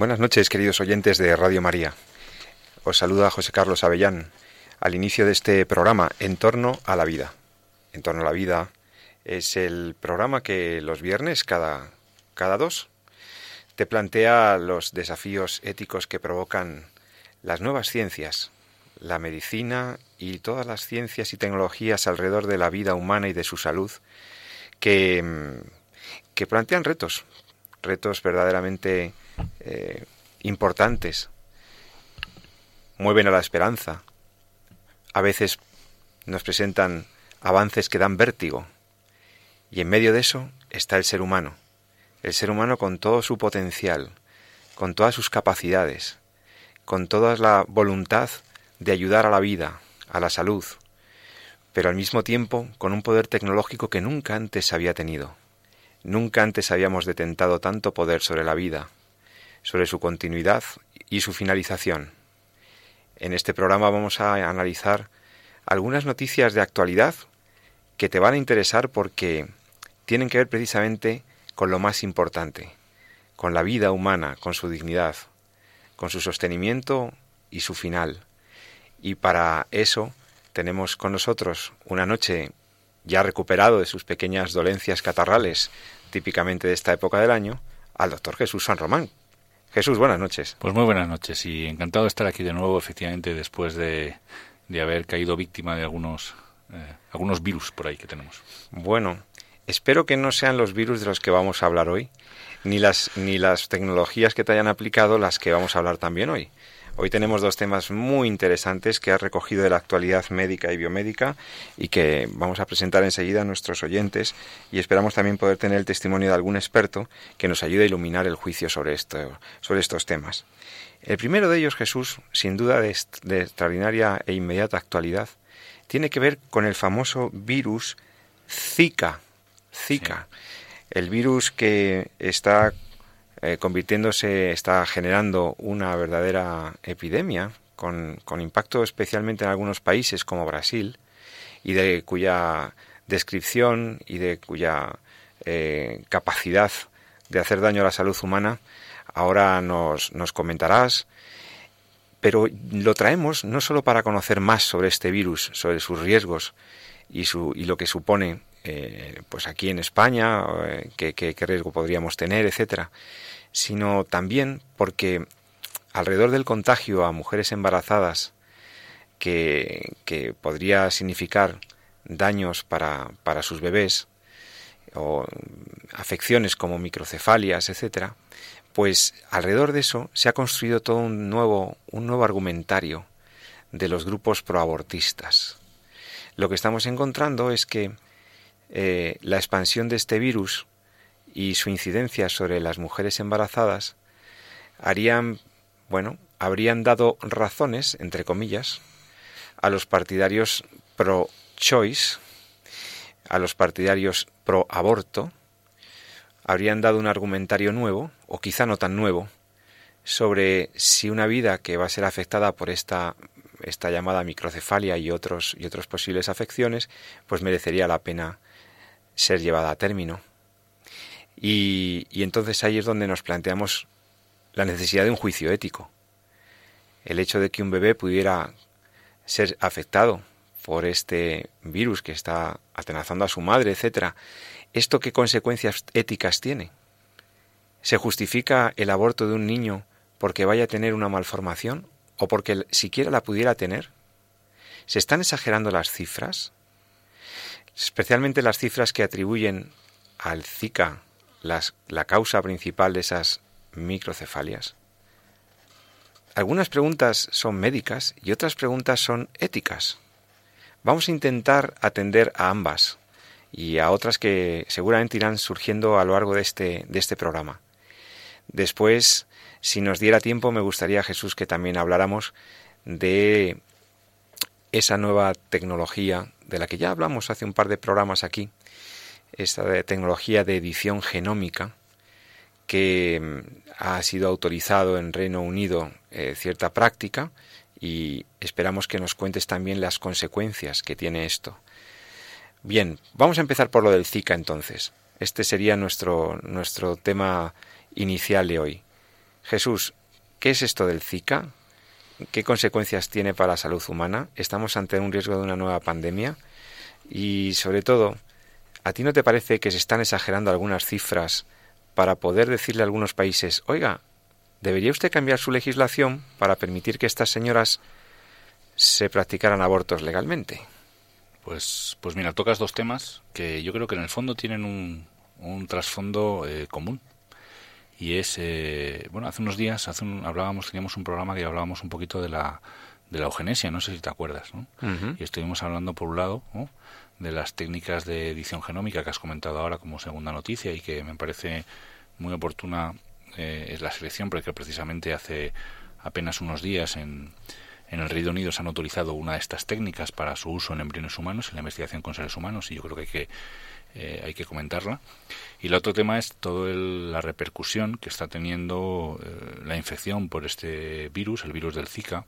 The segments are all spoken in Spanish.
Buenas noches, queridos oyentes de Radio María. Os saluda José Carlos Avellán al inicio de este programa En torno a la vida. En torno a la vida es el programa que los viernes, cada, cada dos, te plantea los desafíos éticos que provocan las nuevas ciencias, la medicina y todas las ciencias y tecnologías alrededor de la vida humana y de su salud, que, que plantean retos, retos verdaderamente eh, importantes, mueven a la esperanza, a veces nos presentan avances que dan vértigo, y en medio de eso está el ser humano, el ser humano con todo su potencial, con todas sus capacidades, con toda la voluntad de ayudar a la vida, a la salud, pero al mismo tiempo con un poder tecnológico que nunca antes había tenido. Nunca antes habíamos detentado tanto poder sobre la vida, sobre su continuidad y su finalización. En este programa vamos a analizar algunas noticias de actualidad que te van a interesar porque tienen que ver precisamente con lo más importante, con la vida humana, con su dignidad, con su sostenimiento y su final. Y para eso tenemos con nosotros una noche ya recuperado de sus pequeñas dolencias catarrales, típicamente de esta época del año, al doctor Jesús San Román, Jesús, buenas noches. Pues muy buenas noches y encantado de estar aquí de nuevo, efectivamente, después de, haber caído víctima de algunos, eh, algunos virus por ahí que tenemos. Bueno, espero que no sean los virus de los que vamos a hablar hoy, ni las, ni las tecnologías que te hayan aplicado las que vamos a hablar también hoy. Hoy tenemos dos temas muy interesantes que has recogido de la actualidad médica y biomédica y que vamos a presentar enseguida a nuestros oyentes y esperamos también poder tener el testimonio de algún experto que nos ayude a iluminar el juicio sobre, esto, sobre estos temas. El primero de ellos, Jesús, sin duda de, extraordinaria e inmediata actualidad, tiene que ver con el famoso virus Zika. Zika. El virus que está eh, convirtiéndose, está generando una verdadera epidemia, con, impacto especialmente en algunos países como Brasil, y de cuya descripción y de cuya eh, capacidad de hacer daño a la salud humana, ahora nos, nos comentarás, pero lo traemos no solo para conocer más sobre este virus, sobre sus riesgos y, su, y lo que supone eh, pues aquí en España, qué, qué, riesgo podríamos tener, etcétera, sino también porque alrededor del contagio a mujeres embarazadas que, que podría significar daños para, para, sus bebés o afecciones como microcefalias, etcétera, pues alrededor de eso se ha construido todo un nuevo, un nuevo argumentario de los grupos proabortistas. Lo que estamos encontrando es que eh, la expansión de este virus y su incidencia sobre las mujeres embarazadas harían, bueno, habrían dado razones, entre comillas, a los partidarios pro-choice, a los partidarios pro-aborto, habrían dado un argumentario nuevo, o quizá no tan nuevo, sobre si una vida que va a ser afectada por esta, esta llamada microcefalia y otros, y otras posibles afecciones, pues merecería la pena ser llevada a término. Y, entonces ahí es donde nos planteamos la necesidad de un juicio ético. El hecho de que un bebé pudiera ser afectado por este virus que está atenazando a su madre, etcétera, ¿esto qué consecuencias éticas tiene? ¿Se justifica el aborto de un niño porque vaya a tener una malformación o porque siquiera la pudiera tener? ¿Se están exagerando las cifras? Especialmente las cifras que atribuyen al Zika la causa principal de esas microcefalias? Algunas preguntas son médicas y otras preguntas son éticas. Vamos a intentar atender a ambas y a otras que seguramente irán surgiendo a lo largo de este, de este programa. Después, si nos diera tiempo, me gustaría, Jesús, que también habláramos de esa nueva tecnología de la que ya hablamos hace un par de programas aquí, esta tecnología de edición genómica, que mm, ha sido autorizado en Reino Unido eh, cierta práctica y esperamos que nos cuentes también las consecuencias que tiene esto. Bien, vamos a empezar por lo del Zika entonces. Este sería nuestro, nuestro tema inicial de hoy. Jesús, ¿qué es esto del Zika? ¿Qué consecuencias tiene para la salud humana? ¿Estamos ante un riesgo de una nueva pandemia? Y sobre todo, ¿a ti no te parece que se están exagerando algunas cifras para poder decirle a algunos países, oiga, ¿debería usted cambiar su legislación para permitir que estas señoras se practicaran abortos legalmente? Pues, pues mira, tocas dos temas que yo creo que en el fondo tienen un, un trasfondo eh, común. Y es, eh, bueno, hace unos días hace hablábamos, teníamos un programa que hablábamos un poquito de la, de la eugenesia, no sé si te acuerdas, ¿no? Y estuvimos hablando, por un lado, de las técnicas de edición genómica que has comentado ahora como segunda noticia y que me parece muy oportuna eh, es la selección, porque precisamente hace apenas unos días en, en el Reino Unido se han autorizado una de estas técnicas para su uso en embriones humanos, en la investigación con seres humanos, y yo creo que hay que, eh, hay que comentarla. Y el otro tema es toda la repercusión que está teniendo eh, la infección por este virus, el virus del Zika,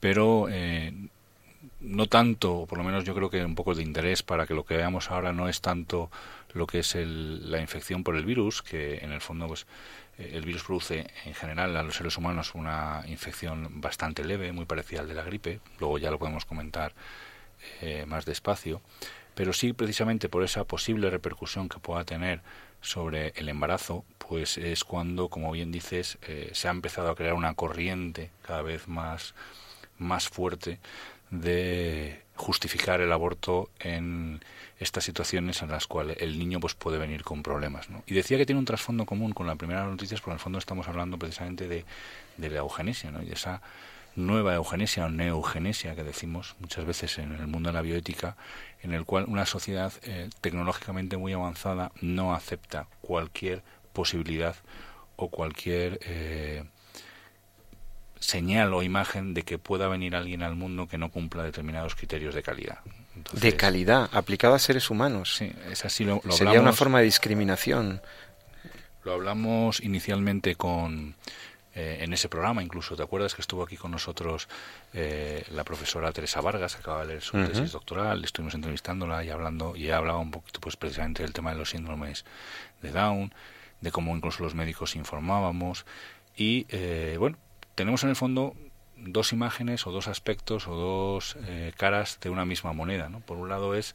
pero eh, no tanto, o por lo menos yo creo que un poco de interés para que lo que veamos ahora no es tanto lo que es la infección por el virus, que en el fondo pues el virus produce en general a los seres humanos una infección bastante leve, muy parecida al de la gripe, luego ya lo podemos comentar eh, más despacio, pero sí precisamente por esa posible repercusión que pueda tener sobre el embarazo, pues es cuando, como bien dices, eh, se ha empezado a crear una corriente cada vez más, más fuerte de justificar el aborto en estas situaciones en las cuales el niño pues puede venir con problemas. ¿no? Y decía que tiene un trasfondo común con la primera noticia, porque en el fondo estamos hablando precisamente de, de la eugenesia ¿no? y de esa nueva eugenesia o neoeugenesia que decimos muchas veces en el mundo de la bioética, en el cual una sociedad eh, tecnológicamente muy avanzada no acepta cualquier posibilidad o cualquier eh, señal o imagen de que pueda venir alguien al mundo que no cumpla determinados criterios de calidad. de calidad, aplicada a seres humanos. Sí, es así lo, Sería una forma de discriminación. Lo hablamos inicialmente con eh, en ese programa, incluso, ¿te acuerdas que estuvo aquí con nosotros eh, la profesora Teresa Vargas, que acaba de leer su tesis doctoral, estuvimos entrevistándola y hablando, y hablaba un poquito pues precisamente del tema de los síndromes de Down, de cómo incluso los médicos informábamos, y eh, bueno, tenemos en el fondo dos imágenes o dos aspectos o dos caras de una misma moneda, ¿no? Por un lado es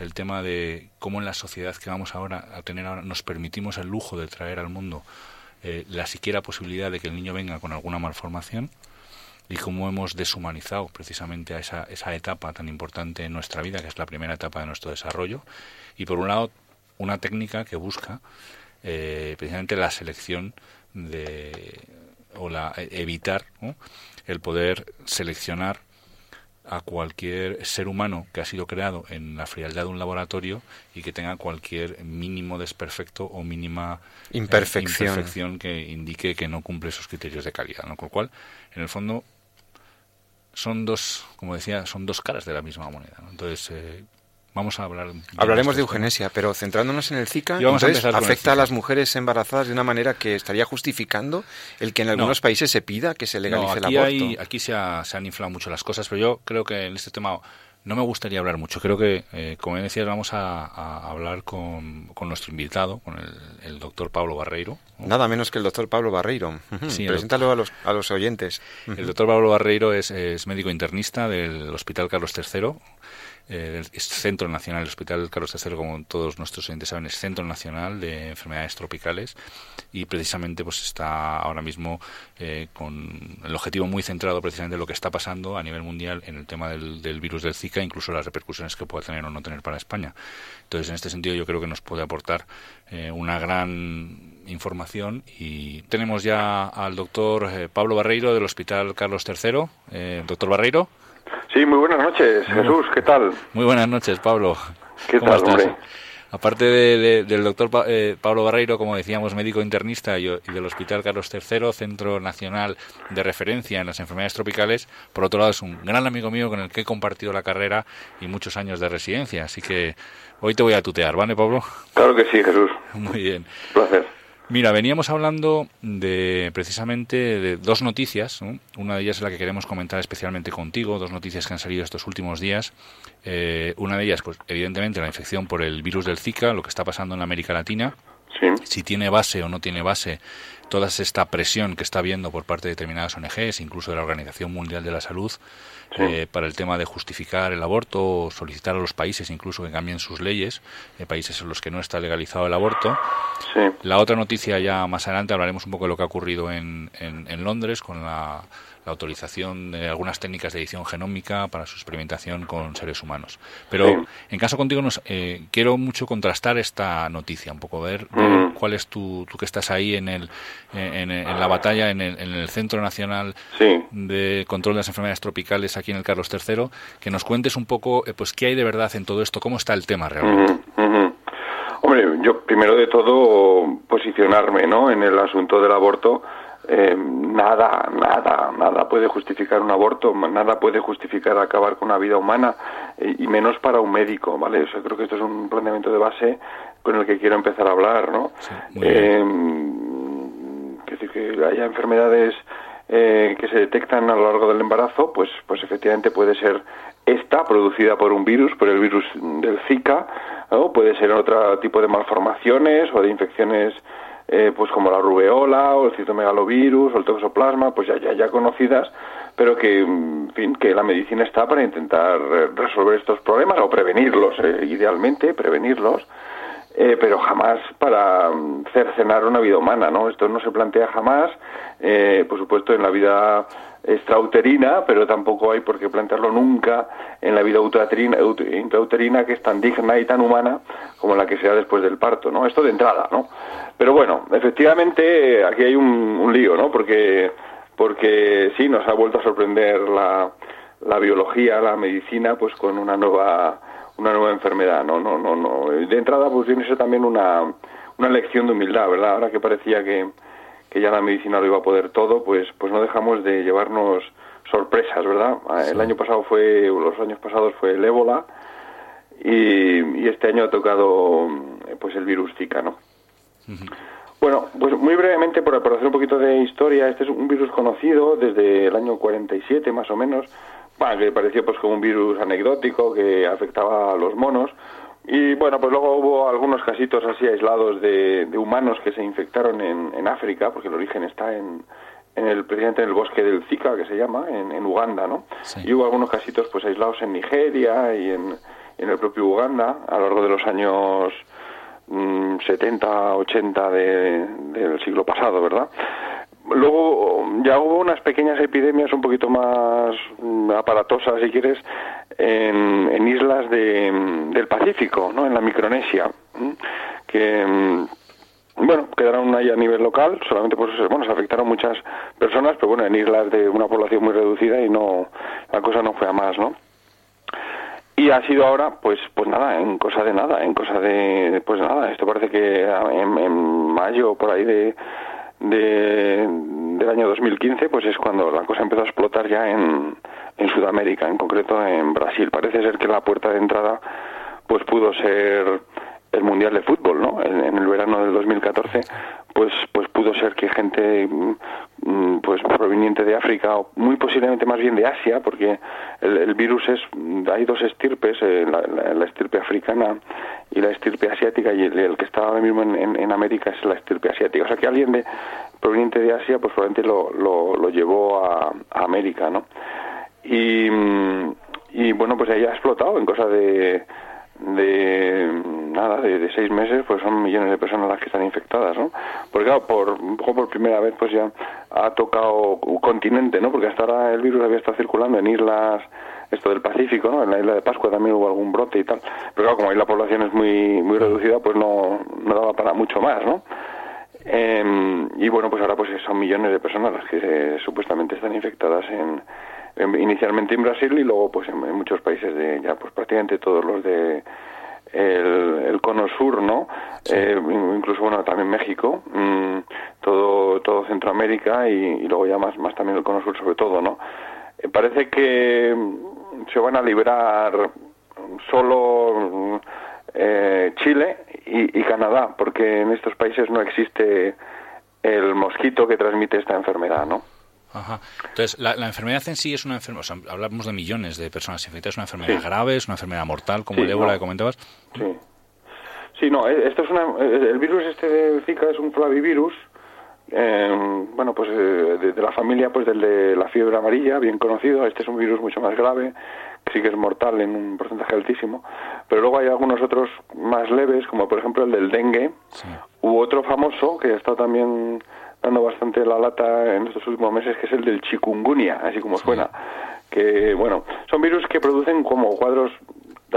el tema de cómo en la sociedad que vamos ahora a tener ahora nos permitimos el lujo de traer al mundo eh, la siquiera posibilidad de que el niño venga con alguna malformación y cómo hemos deshumanizado precisamente a esa, esa etapa tan importante en nuestra vida, que es la primera etapa de nuestro desarrollo. Y por un lado, una técnica que busca eh, precisamente la selección de, o la, evitar el poder seleccionar a cualquier ser humano que ha sido creado en la frialdad de un laboratorio y que tenga cualquier mínimo desperfecto o mínima eh, imperfección. que indique que no cumple esos criterios de calidad. ¿no? Con lo cual, en el fondo, son dos, como decía, son dos caras de la misma moneda. Entonces, eh, Vamos a hablar. Hablaremos de eugenesia, pero centrándonos en el Zika, entonces, afecta a las mujeres embarazadas de una manera que estaría justificando el que en algunos países se pida que se legalice el aborto. aquí se, han inflado mucho las cosas, pero yo creo que en este tema no me gustaría hablar mucho. Creo que, eh, como decías, vamos a, hablar con, nuestro invitado, con el, doctor Pablo Barreiro. Nada menos que el doctor Pablo Barreiro. Preséntalo a los, a los oyentes. El doctor Pablo Barreiro es, es médico internista del Hospital Carlos III el Centro Nacional, el Hospital Carlos III, como todos nuestros oyentes saben, es Centro Nacional de Enfermedades Tropicales y precisamente pues está ahora mismo eh, con el objetivo muy centrado precisamente en lo que está pasando a nivel mundial en el tema del, virus del Zika, incluso las repercusiones que pueda tener o no tener para España. Entonces, en este sentido, yo creo que nos puede aportar eh, una gran información y tenemos ya al doctor Pablo Barreiro del Hospital Carlos III. doctor Barreiro. Sí, muy buenas noches, Jesús, ¿qué tal? Muy buenas noches, Pablo. ¿Qué tal, hombre? aparte del doctor eh, Pablo Barreiro, como decíamos, médico internista y, del Hospital Carlos III, Centro Nacional de Referencia en las Enfermedades Tropicales, por otro lado es un gran amigo mío con el que he compartido la carrera y muchos años de residencia. Así que hoy te voy a tutear, ¿vale, Pablo? Claro que sí, Jesús. Muy bien. Un placer. Mira, veníamos hablando de precisamente de dos noticias. Una de ellas es la que queremos comentar especialmente contigo, dos noticias que han salido estos últimos días. Eh, una de ellas, pues evidentemente, la infección por el virus del Zika, lo que está pasando en América Latina. Si tiene base o no tiene base toda esta presión que está habiendo por parte de determinadas ONGs, incluso de la Organización Mundial de la Salud, eh, para el tema de justificar el aborto o solicitar a los países incluso que cambien sus leyes, eh, países en los que no está legalizado el aborto. La otra noticia ya más adelante hablaremos un poco de lo que ha ocurrido en, en Londres con la la autorización de algunas técnicas de edición genómica para su experimentación con seres humanos. Pero en caso contigo, nos, eh, quiero mucho contrastar esta noticia, un poco ver, cuál es tu, tú que estás ahí en, el, en, la batalla, en el, en el Centro Nacional de Control de las Enfermedades Tropicales aquí en el Carlos III, que nos cuentes un poco, eh, pues, qué hay de verdad en todo esto, cómo está el tema realmente. Hombre, yo primero de todo posicionarme, ¿no? En el asunto del aborto eh, nada, nada, nada puede justificar un aborto, nada puede justificar acabar con una vida humana eh, y menos para un médico, ¿vale? O creo que esto es un planteamiento de base con el que quiero empezar a hablar, ¿no? eh, decir que haya enfermedades eh, que se detectan a lo largo del embarazo, pues, pues efectivamente puede ser esta producida por un virus, por el virus del Zika, o puede ser otro tipo de malformaciones o de infecciones eh, pues como la rubeola o el citomegalovirus o el toxoplasma, pues ya, ya, ya conocidas, pero que, en fin, que la medicina está para intentar eh, resolver estos problemas o prevenirlos, eh, idealmente, prevenirlos, pero jamás para mm, cercenar una vida humana, ¿no? Esto no se plantea jamás, por supuesto, en la vida extrauterina, pero tampoco hay por qué plantearlo nunca en la vida intrauterina, que es tan digna y tan humana como la que sea después del parto, ¿no? Esto de entrada, ¿no? Pero bueno, efectivamente aquí hay un, lío, ¿no? Porque, porque sí, nos ha vuelto a sorprender la, la biología, la medicina, pues con una nueva una nueva enfermedad, no, no, no, no. De entrada, pues tiene ser también una, una lección de humildad, ¿verdad? Ahora que parecía que, que ya la medicina lo iba a poder todo, pues, pues no dejamos de llevarnos sorpresas, ¿verdad? El año pasado fue, los años pasados fue el ébola y, este año ha tocado pues el virus Zika, ¿no? Bueno, pues muy brevemente, por, por, hacer un poquito de historia, este es un virus conocido desde el año 47 más o menos, que parecía pues como un virus anecdótico que afectaba a los monos, y bueno, pues luego hubo algunos casitos así aislados de, humanos que se infectaron en, África, porque el origen está en, en el presidente en el bosque del Zika, que se llama, en, Uganda, ¿no? Y hubo algunos casitos pues aislados en Nigeria y en, en el propio Uganda a lo largo de los años 70, mm, 80 del siglo pasado, ¿verdad? Luego ya hubo unas pequeñas epidemias un poquito más mm, aparatosas, si quieres, en, islas del Pacífico, ¿no? En la Micronesia, que mm, bueno, quedaron ahí a nivel local, solamente pues bueno, se afectaron muchas personas, pero bueno, en islas de una población muy reducida y no la cosa no fue a más, ¿no? Y ha sido ahora, pues, pues nada, en cosa de nada, en cosa de, pues nada, esto parece que en, en mayo por ahí de, de, del año 2015, pues es cuando la cosa empezó a explotar ya en, en Sudamérica, en concreto en Brasil. Parece ser que la puerta de entrada pues pudo ser el Mundial de Fútbol, ¿no? En, el verano del 2014, pues pues pudo ser que gente mm, pues proveniente de África o muy posiblemente más bien de Asia, porque el, virus es hay dos estirpes, eh, la, estirpe africana y la estirpe asiática y el, que está ahora mismo en, en, América es la estirpe asiática. O sea que alguien de proveniente de Asia pues probablemente lo, lo, llevó a, a América, ¿no? Y, y bueno, pues ahí ha explotado en cosa de, de nada, de, seis meses, pues son millones de personas las que están infectadas, ¿no? Porque claro, por, por primera vez pues ya ha tocado un continente, ¿no? Porque hasta ahora el virus había estado circulando en islas, esto del Pacífico, ¿no? En la isla de Pascua también hubo algún brote y tal. Pero claro, como ahí la población es muy, muy reducida, pues no, no daba para mucho más, ¿no? Em, y bueno, pues ahora pues son millones de personas las que eh, supuestamente están infectadas en inicialmente en Brasil y luego pues en, muchos países de ya pues prácticamente todos los de el, cono sur, ¿no? Eh, incluso, bueno, también México, mm, todo, todo Centroamérica y, luego ya más, más también el cono sur sobre todo, ¿no? Eh, parece que mm, se van a librar solo eh, Chile y, Canadá, porque en estos países no existe el mosquito que transmite esta enfermedad, ¿no? Ajá. Entonces, la, enfermedad en sí es una enfermedad, hablamos de millones de personas infectadas, es una enfermedad grave, es una enfermedad mortal, como el ébola que comentabas. Sí. Sí, no, eh, esto es una, eh, el virus este de Zika es un flavivirus, eh, bueno, pues de, de, la familia pues del de la fiebre amarilla, bien conocido, este es un virus mucho más grave, sí que es mortal en un porcentaje altísimo, pero luego hay algunos otros más leves, como por ejemplo el del dengue, u otro famoso que está también dando bastante la lata en estos últimos meses, que es el del chikungunya, así como suena, que bueno, son virus que producen como cuadros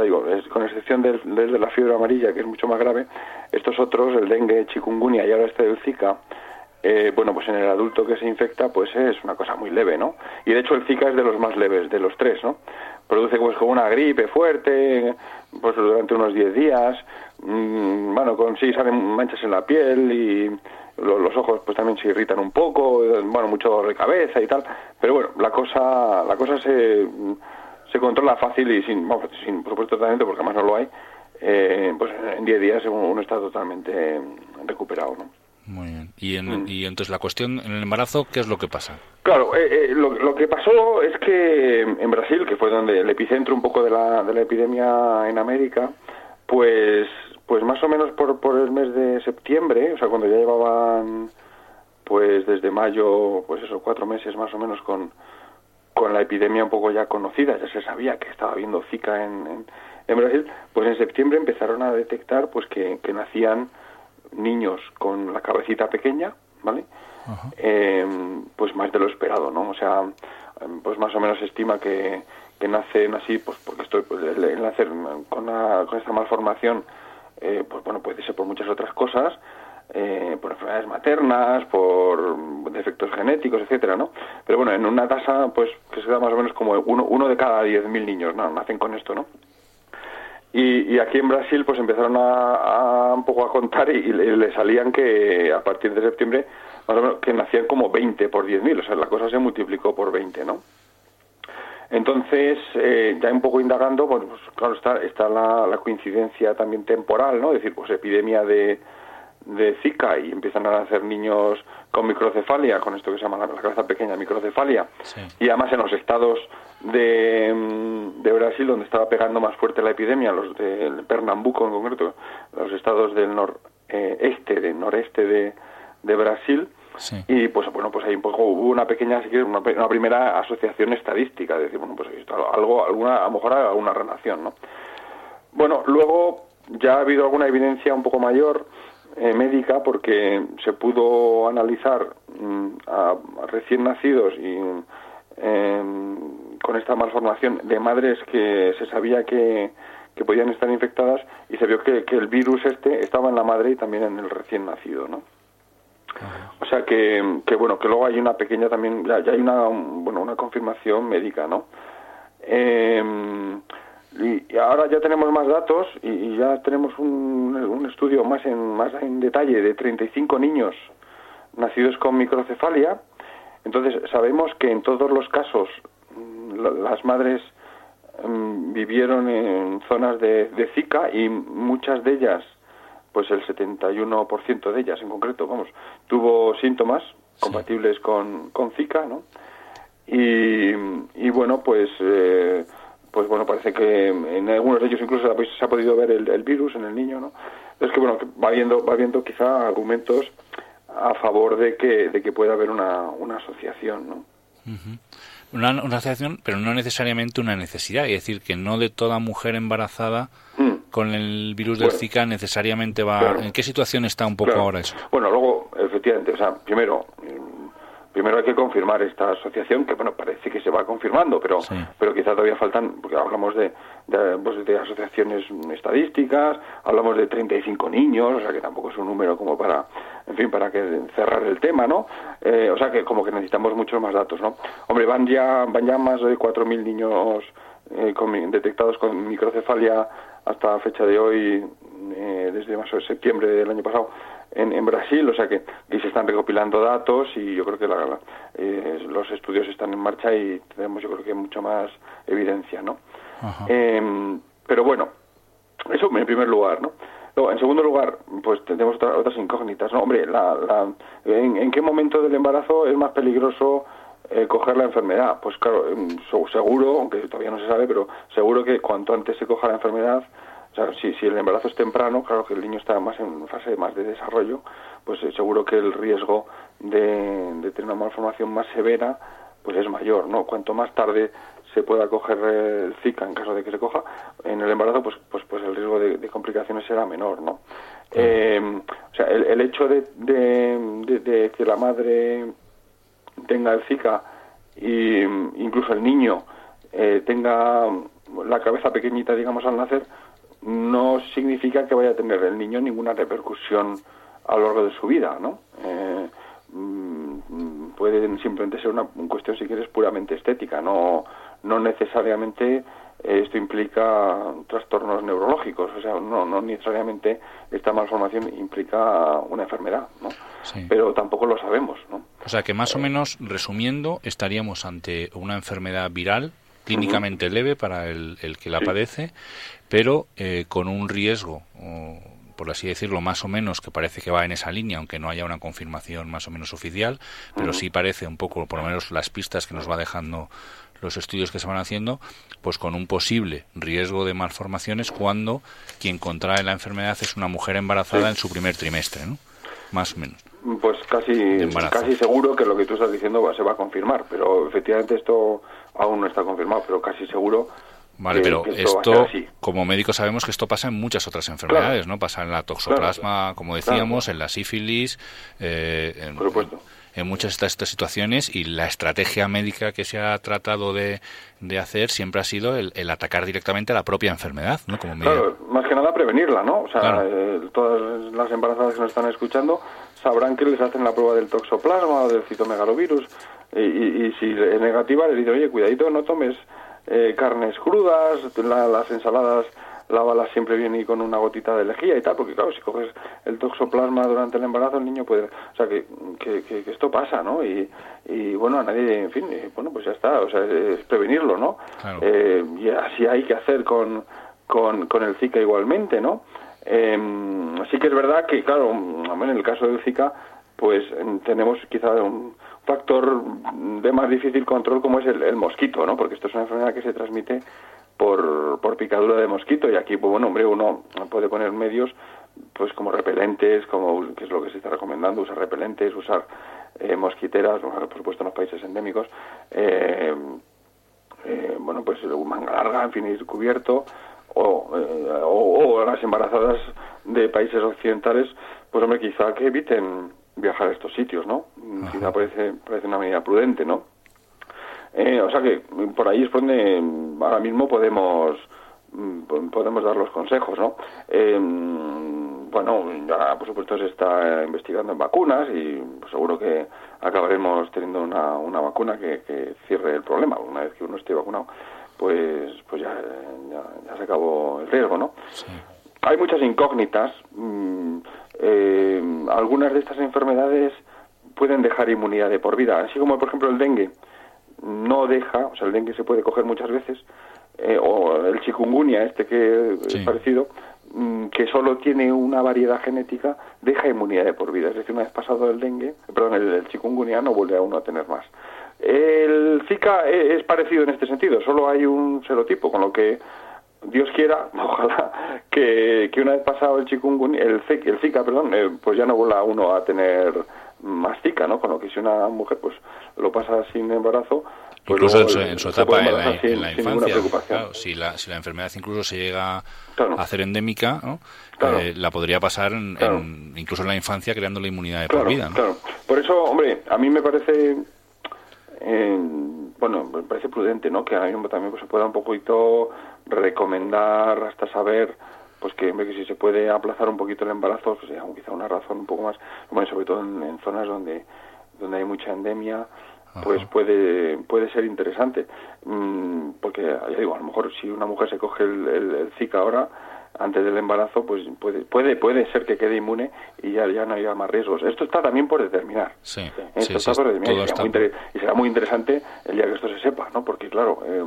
digo, con excepción del, de la fiebre amarilla, que es mucho más grave, estos otros, el dengue, chikungunya y ahora este del Zika, eh, bueno, pues en el adulto que se infecta, pues es una cosa muy leve, ¿no? Y de hecho el Zika es de los más leves de los tres, ¿no? produce pues como una gripe fuerte, pues durante unos 10 días, mm, bueno, con sí salen manchas en la piel y los ojos pues también se irritan un poco, bueno, mucho dolor de cabeza y tal, pero bueno, la cosa la cosa se, se controla fácil y sin, sin por supuesto tratamiento porque además no lo hay, eh, pues en 10 días uno está totalmente recuperado, ¿no? Muy bien. Y, mm. y entonces la cuestión en el embarazo, ¿qué es lo que pasa? Claro, eh, eh, lo, que pasó es que en Brasil, que fue donde el epicentro un poco de la, de la epidemia en América, pues, pues más o menos por, por el mes de septiembre, o sea, cuando ya llevaban, pues desde mayo, pues eso, cuatro meses más o menos con, con la epidemia un poco ya conocida, ya se sabía que estaba habiendo Zika en, en, Brasil, pues en septiembre empezaron a detectar pues que, que nacían niños con la cabecita pequeña, ¿vale? Em, pues más de lo esperado, ¿no? O sea, em, pues más o menos se estima que, que nacen así, pues porque estoy, pues, el, nacer con, con esta malformación, eh, pues bueno, puede ser por muchas otras cosas, eh, por enfermedades maternas, por defectos genéticos, etcétera, ¿no? Pero bueno, en una tasa, pues que se da más o menos como uno, uno de cada diez mil niños, ¿no? Nacen con esto, ¿no? Y, aquí en Brasil pues empezaron a, un poco a contar y, le salían que a partir de septiembre más o menos que nacían como 20 por 10.000, o sea, la cosa se multiplicó por 20, ¿no? Entonces, eh, ya un poco indagando, pues, claro, está, está la, coincidencia también temporal, ¿no? Es decir, pues epidemia de, de Zika y empiezan a nacer niños con microcefalia, con esto que se llama la, cabeza pequeña, microcefalia, y además en los estados de, mm, de, Brasil, donde estaba pegando más fuerte la epidemia, los de Pernambuco en concreto, los estados del noreste, del noreste de, de Brasil, y pues bueno, pues ahí un poco hubo una pequeña, una, una primera asociación estadística, de decir, bueno, pues algo, alguna, a lo mejor alguna relación, ¿no? Bueno, luego ya ha habido alguna evidencia un poco mayor eh, médica porque se pudo analizar mm, a, recién nacidos y em, con esta malformación de madres que se sabía que, que podían estar infectadas y se vio que, que, el virus este estaba en la madre y también en el recién nacido, ¿no? O sea que, que bueno, que luego hay una pequeña también, ya, hay una, bueno, una confirmación médica, ¿no? Eh, y, ahora ya tenemos más datos y, ya tenemos un, un, estudio más en, más en detalle de 35 niños nacidos con microcefalia. Entonces sabemos que en todos los casos mm, las madres mm, vivieron en zonas de, de Zika y muchas de ellas, pues el 71% de ellas en concreto, vamos, tuvo síntomas compatibles con, con Zika, ¿no? Y, y bueno, pues eh, pues bueno, parece que en algunos de ellos incluso se ha podido ver el, virus en el niño, ¿no? Es que bueno, va viendo, va viendo quizá argumentos a favor de que, de que pueda haber una, una asociación, ¿no? una, asociación, pero no necesariamente una necesidad, es decir, que no de toda mujer embarazada mm. Con el virus del Zika necesariamente va... ¿En qué situación está un poco ahora eso? Bueno, luego, efectivamente, o sea, primero, primero hay que confirmar esta asociación, que bueno, parece que se va confirmando, pero, pero quizá todavía faltan, porque hablamos de, de, pues, de, asociaciones estadísticas, hablamos de 35 niños, o sea que tampoco es un número como para, en fin, para que cerrar el tema, ¿no? Eh, o sea que como que necesitamos muchos más datos, ¿no? Hombre, van ya, van ya más de 4.000 niños eh, con, detectados con microcefalia hasta fecha de hoy, eh, desde más o menos septiembre del año pasado, en, en, Brasil, o sea que y se están recopilando datos y yo creo que la, eh, los estudios están en marcha y tenemos yo creo que mucho más evidencia, ¿no? Eh, pero bueno, eso en primer lugar, ¿no? Luego, en segundo lugar, pues tenemos otras incógnitas, ¿no? Hombre, la, la, ¿en, qué momento del embarazo es más peligroso eh, coger la enfermedad? Pues claro, seguro, aunque todavía no se sabe, pero seguro que cuanto antes se coja la enfermedad, o sea, si, si el embarazo es temprano, claro que el niño está más en fase más de desarrollo, pues eh, seguro que el riesgo de, de tener una malformación más severa pues es mayor, ¿no? Cuanto más tarde se pueda coger el Zika en caso de que se coja en el embarazo, pues pues pues el riesgo de, complicaciones será menor, ¿no? Eh, o sea, el, hecho de, de, que la madre tenga el Zika y incluso el niño eh, tenga la cabeza pequeñita, digamos, al nacer, no significa que vaya a tener el niño ninguna repercusión a lo largo de su vida, ¿no? Eh, mm, puede simplemente ser una cuestión, si quieres, puramente estética, no no necesariamente esto implica trastornos neurológicos, o sea, no, no necesariamente esta malformación implica una enfermedad, ¿no? Pero tampoco lo sabemos, ¿no? O sea, que más o menos, resumiendo, estaríamos ante una enfermedad viral clínicamente leve para el, el, que la padece, pero eh, con un riesgo, por así decirlo, más o menos, que parece que va en esa línea, aunque no haya una confirmación más o menos oficial, pero sí parece un poco, por lo menos las pistas que nos va dejando los estudios que se van haciendo, pues con un posible riesgo de malformaciones cuando quien contrae la enfermedad es una mujer embarazada en su primer trimestre, ¿no? Más o menos. Pues casi, casi seguro que lo que tú estás diciendo se va a confirmar, pero efectivamente esto aún no está confirmado, pero casi seguro Vale, pero esto, como médicos sabemos que esto pasa en muchas otras enfermedades, ¿no? Pasa en la toxoplasma, como decíamos, en la sífilis, eh, en, Por supuesto en muchas de estas situaciones y la estrategia médica que se ha tratado de, de hacer siempre ha sido el, atacar directamente a la propia enfermedad, ¿no? Como claro, más que nada prevenirla, ¿no? O sea, eh, todas las embarazadas que nos están escuchando sabrán que les hacen la prueba del toxoplasma o del citomegalovirus y, y, si es negativa les dicen, oye, cuidadito, no tomes eh, carnes crudas, las ensaladas lávalas siempre bien y con una gotita de lejía y tal, porque claro, si coges el toxoplasma durante el embarazo, el niño puede... O sea, que, que, esto pasa, ¿no? Y, y, bueno, a nadie, en fin, bueno, pues ya está, o sea, es, prevenirlo, ¿no? Eh, y así hay que hacer con, con, con el Zika igualmente, ¿no? Eh, sí que es verdad que, claro, en el caso del Zika, pues tenemos quizá un factor de más difícil control como es el, el mosquito, ¿no? Porque esto es una enfermedad que se transmite por, por picadura de mosquito y aquí, pues bueno, hombre, uno puede poner medios pues como repelentes, como que es lo que se está recomendando, usar repelentes, usar eh, mosquiteras, por supuesto en los países endémicos, eh, eh, bueno, pues manga larga, en fin, cubierto, o, o, las embarazadas de países occidentales, pues hombre, quizá que eviten viajar a estos sitios, ¿no? Quizá parece, parece una medida prudente, ¿no? Eh, o sea que por ahí es donde ahora mismo podemos mm, podemos dar los consejos, ¿no? Eh, bueno, ya por supuesto se está investigando en vacunas y seguro que acabaremos teniendo una, una vacuna que, cierre el problema. Una vez que uno esté vacunado, pues pues ya, ya, se acabó el riesgo, ¿no? Hay muchas incógnitas. Mm, eh, algunas de estas enfermedades pueden dejar inmunidad de por vida, así como por ejemplo el dengue no deja, o sea, el dengue se puede coger muchas veces, eh, o el chikungunya, este que es parecido, mm, que solo tiene una variedad genética, deja inmunidad de por vida. Es decir, una vez pasado el dengue, perdón, el, chikungunya no vuelve a uno a tener más. El Zika e, es parecido en este sentido, solo hay un serotipo, con lo que Dios quiera, ojalá, que, que una vez pasado el chikungunya, el, el Zika, perdón, eh, pues ya no vuelva uno a tener mastica, ¿no? Con lo que si una mujer pues lo pasa sin embarazo, pues incluso en su, etapa en la, infancia, claro, si, la, si la enfermedad incluso se llega a hacer endémica, ¿no? Eh, la podría pasar incluso en la infancia creando la inmunidad de por vida. Claro, por eso, hombre, a mí me parece, eh, bueno, me parece prudente, ¿no? Que a mí también pues, se pueda un poquito recomendar hasta saber pues que, que si se puede aplazar un poquito el embarazo, pues sea quizá una razón un poco más, bueno, sobre todo en, zonas donde, donde hay mucha endemia, pues puede puede ser interesante. Mm, porque, ya digo, a lo mejor si una mujer se coge el, el, Zika ahora, antes del embarazo, pues puede puede puede ser que quede inmune y ya, ya no haya más riesgos. Esto está también por determinar. Sí, esto está por determinar y será, muy y será, muy interesante el día que esto se sepa, ¿no? Porque claro, eh,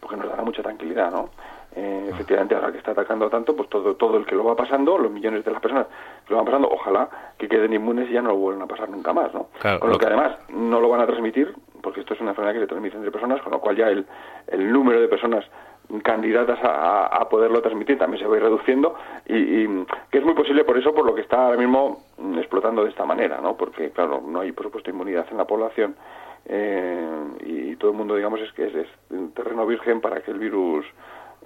porque nos dará mucha tranquilidad, ¿no? Eh, efectivamente, ahora que está atacando tanto, pues todo, todo el que lo va pasando, los millones de las personas que lo van pasando, ojalá que queden inmunes y ya no lo vuelvan a pasar nunca más, ¿no? con lo que además no lo van a transmitir, porque esto es una enfermedad que se transmite entre personas, con lo cual ya el, el número de personas candidatas a, a, poderlo transmitir también se va a ir reduciendo y, que es muy posible por eso por lo que está ahora mismo explotando de esta manera no porque claro no hay por supuesto inmunidad en la población eh, y todo el mundo digamos es que es, es terreno virgen para que el virus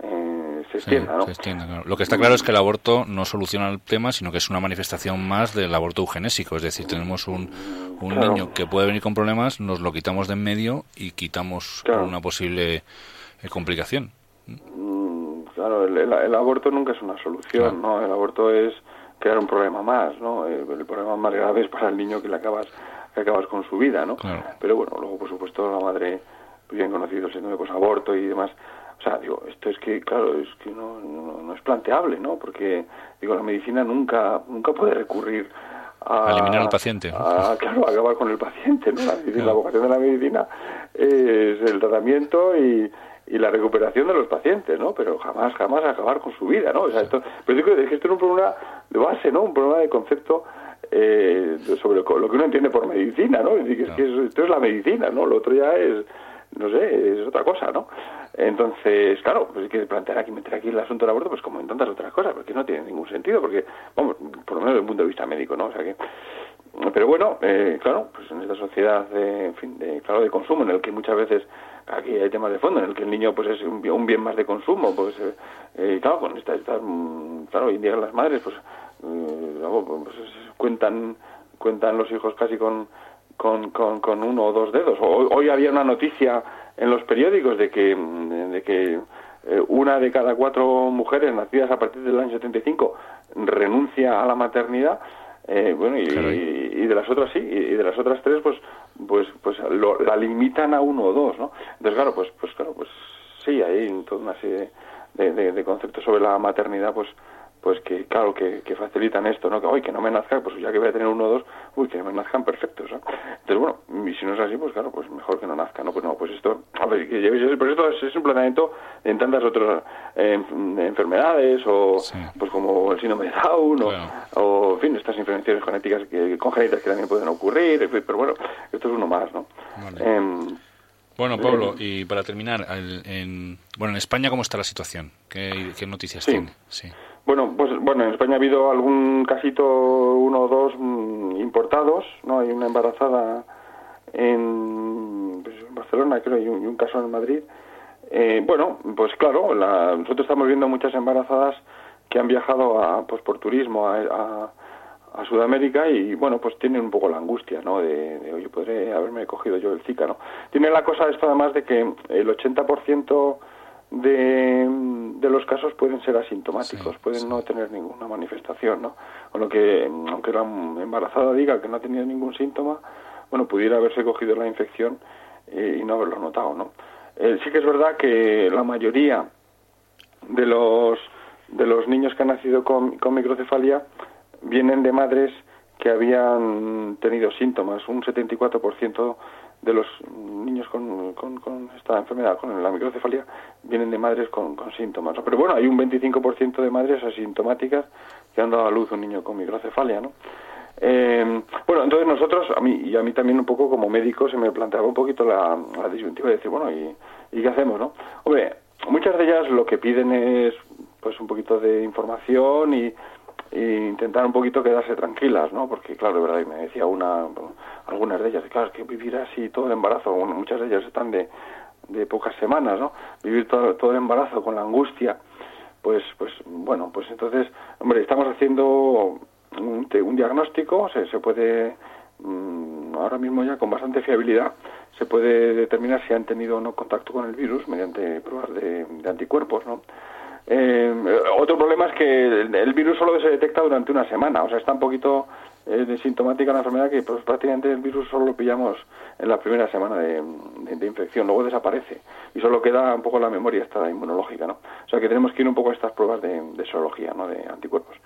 eh, se extienda, ¿no? Lo que está claro es que el aborto no soluciona el tema, sino que es una manifestación más del aborto eugenésico. Es decir, tenemos un, un niño que puede venir con problemas, nos lo quitamos de en medio y quitamos una posible eh, complicación. Mm, claro, el, aborto nunca es una solución, ¿no? El aborto es crear un problema más, ¿no? Eh, el, problema más grave es para el niño que le acabas que acabas con su vida, ¿no? Pero bueno, luego por supuesto la madre bien conocido el síndrome de aborto y demás sea, digo, esto es que, claro, es que no, no, es planteable, ¿no? Porque, digo, la medicina nunca, nunca puede recurrir a, eliminar al paciente. A, claro, a acabar con el paciente, ¿no? La, vocación de la medicina es el tratamiento y, y la recuperación de los pacientes, ¿no? Pero jamás, jamás acabar con su vida, ¿no? O sea, esto, pero digo que esto es un problema de base, ¿no? Un problema de concepto eh, sobre lo, que uno entiende por medicina, ¿no? Es decir, que esto es la medicina, ¿no? Lo otro ya es, no sé, es otra cosa, ¿no? Entonces, claro, pues hay que plantear aquí, meter aquí el asunto del aborto, pues como en tantas otras cosas, porque no tiene ningún sentido, porque, vamos, por lo menos desde el punto de vista médico, ¿no? O sea que, pero bueno, eh, claro, pues en esta sociedad de, en fin, de, claro, de consumo, en el que muchas veces aquí hay temas de fondo, en el que el niño pues es un, bien más de consumo, pues, eh, claro, con esta, mm, claro, hoy en día las madres, pues, eh, pues, cuentan, cuentan los hijos casi con, con, con, con uno o dos dedos. Hoy, hoy había una noticia en los periódicos de que, de que eh, una de cada cuatro mujeres nacidas a partir del año 75 renuncia a la maternidad eh, bueno y, y, de las otras sí y de las otras tres pues pues pues la limitan a uno o dos no entonces claro pues pues claro pues sí hay toda una serie de, de conceptos sobre la maternidad pues pues que claro que, facilitan esto no que hoy que no me nazca pues ya que voy a tener uno o dos uy que me nazcan perfectos ¿no? entonces bueno y si no es así pues claro pues mejor que no nazca no pues no pues esto a ver que llevéis pero esto es, un planteamiento en tantas otras eh, enfermedades o pues como el síndrome de Down o, en fin estas influencias genéticas que congénitas que también pueden ocurrir pero bueno esto es uno más no em, bueno, Pablo, y para terminar, en, bueno, en España, ¿cómo está la situación? ¿Qué, noticias tiene? Sí. Bueno, pues bueno, en España ha habido algún casito, uno o dos mm, importados, ¿no? Hay una embarazada en, pues, Barcelona, creo, y un, caso en Madrid. Eh, bueno, pues claro, nosotros estamos viendo muchas embarazadas que han viajado a, pues por turismo a, a, Sudamérica y bueno, pues tienen un poco la angustia, ¿no? De, oye, podré haberme cogido yo el Zika, ¿no? Tiene la cosa esto además de que el 80% de, de, los casos pueden ser asintomáticos, pueden no tener ninguna manifestación, ¿no? Con lo que, aunque la embarazada diga que no ha tenido ningún síntoma, bueno, pudiera haberse cogido la infección y no haberlo notado, ¿no? Eh, sí que es verdad que la mayoría de los de los niños que han nacido con, con microcefalia vienen de madres que habían tenido síntomas, un 74% de los niños con, con, esta enfermedad, con la microcefalia, vienen de madres con, síntomas. Pero bueno, hay un 25% de madres asintomáticas que han dado a luz un niño con microcefalia, ¿no? Eh, bueno, entonces nosotros, a mí y a mí también un poco como médico, se me planteaba un poquito la, disyuntiva de decir, bueno, ¿y, ¿y qué hacemos, no? Hombre, muchas de ellas lo que piden es pues un poquito de información y e intentar un poquito quedarse tranquilas, ¿no? Porque, claro, de verdad, me decía una, algunas de ellas, claro, es que vivir así todo el embarazo, muchas de ellas están de, de pocas semanas, ¿no? Vivir todo, el embarazo con la angustia, pues, pues, bueno, pues entonces, hombre, estamos haciendo un, un diagnóstico, se, se puede, mm, ahora mismo ya con bastante fiabilidad, se puede determinar si han tenido o no contacto con el virus mediante pruebas de, de anticuerpos, ¿no? Eh, otro problema es que el, virus solo se detecta durante una semana, o sea, está un poquito eh, sintomática la enfermedad que pues, prácticamente el virus solo lo pillamos en la primera semana de, infección, luego desaparece y solo queda un poco la memoria esta inmunológica, ¿no? O sea que tenemos que ir un poco a estas pruebas de, de serología, ¿no? De anticuerpos.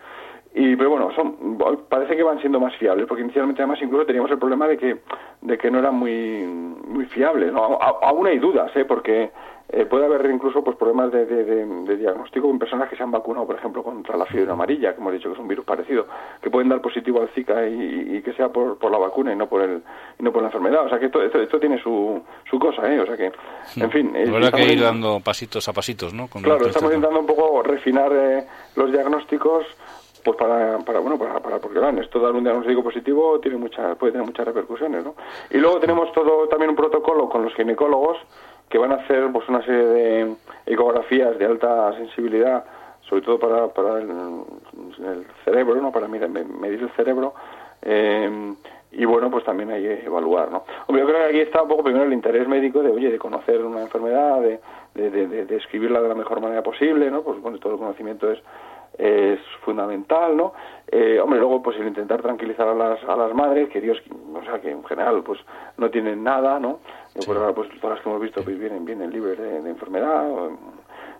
Y, pero bueno, son, parece que van siendo más fiables, porque inicialmente además incluso teníamos el problema de que, de que no eran muy, muy fiables, ¿no? aún hay dudas, ¿eh? Porque eh, puede haber incluso pues problemas de, de, diagnóstico en personas que se han vacunado, por ejemplo, contra la fiebre amarilla, que hemos dicho que es un virus parecido, que pueden dar positivo al Zika y, que sea por, por, la vacuna y no por el y no por la enfermedad. O sea que esto, esto, tiene su, su cosa, ¿eh? O sea que, en fin. Es, verdad que ir dando pasitos a pasitos, ¿no? claro, estamos intentando un poco refinar eh, los diagnósticos pues para, para bueno para, para porque claro, esto dar un diagnóstico positivo tiene mucha, puede tener muchas repercusiones ¿no? y luego tenemos todo también un protocolo con los ginecólogos que van a hacer pues una serie de ecografías de alta sensibilidad sobre todo para, para el, cerebro no para medir, medir el cerebro eh, y bueno pues también hay que evaluar no Hombre, yo creo que aquí está un poco primero el interés médico de oye de conocer una enfermedad de, de, de, de escribirla de la mejor manera posible no pues bueno todo el conocimiento es es fundamental, ¿no? Eh, hombre, luego pues el intentar tranquilizar a las, a las madres, que Dios, o sea, que en general pues no tienen nada, ¿no? pues todas las que hemos visto pues vienen, vienen libres de, enfermedad,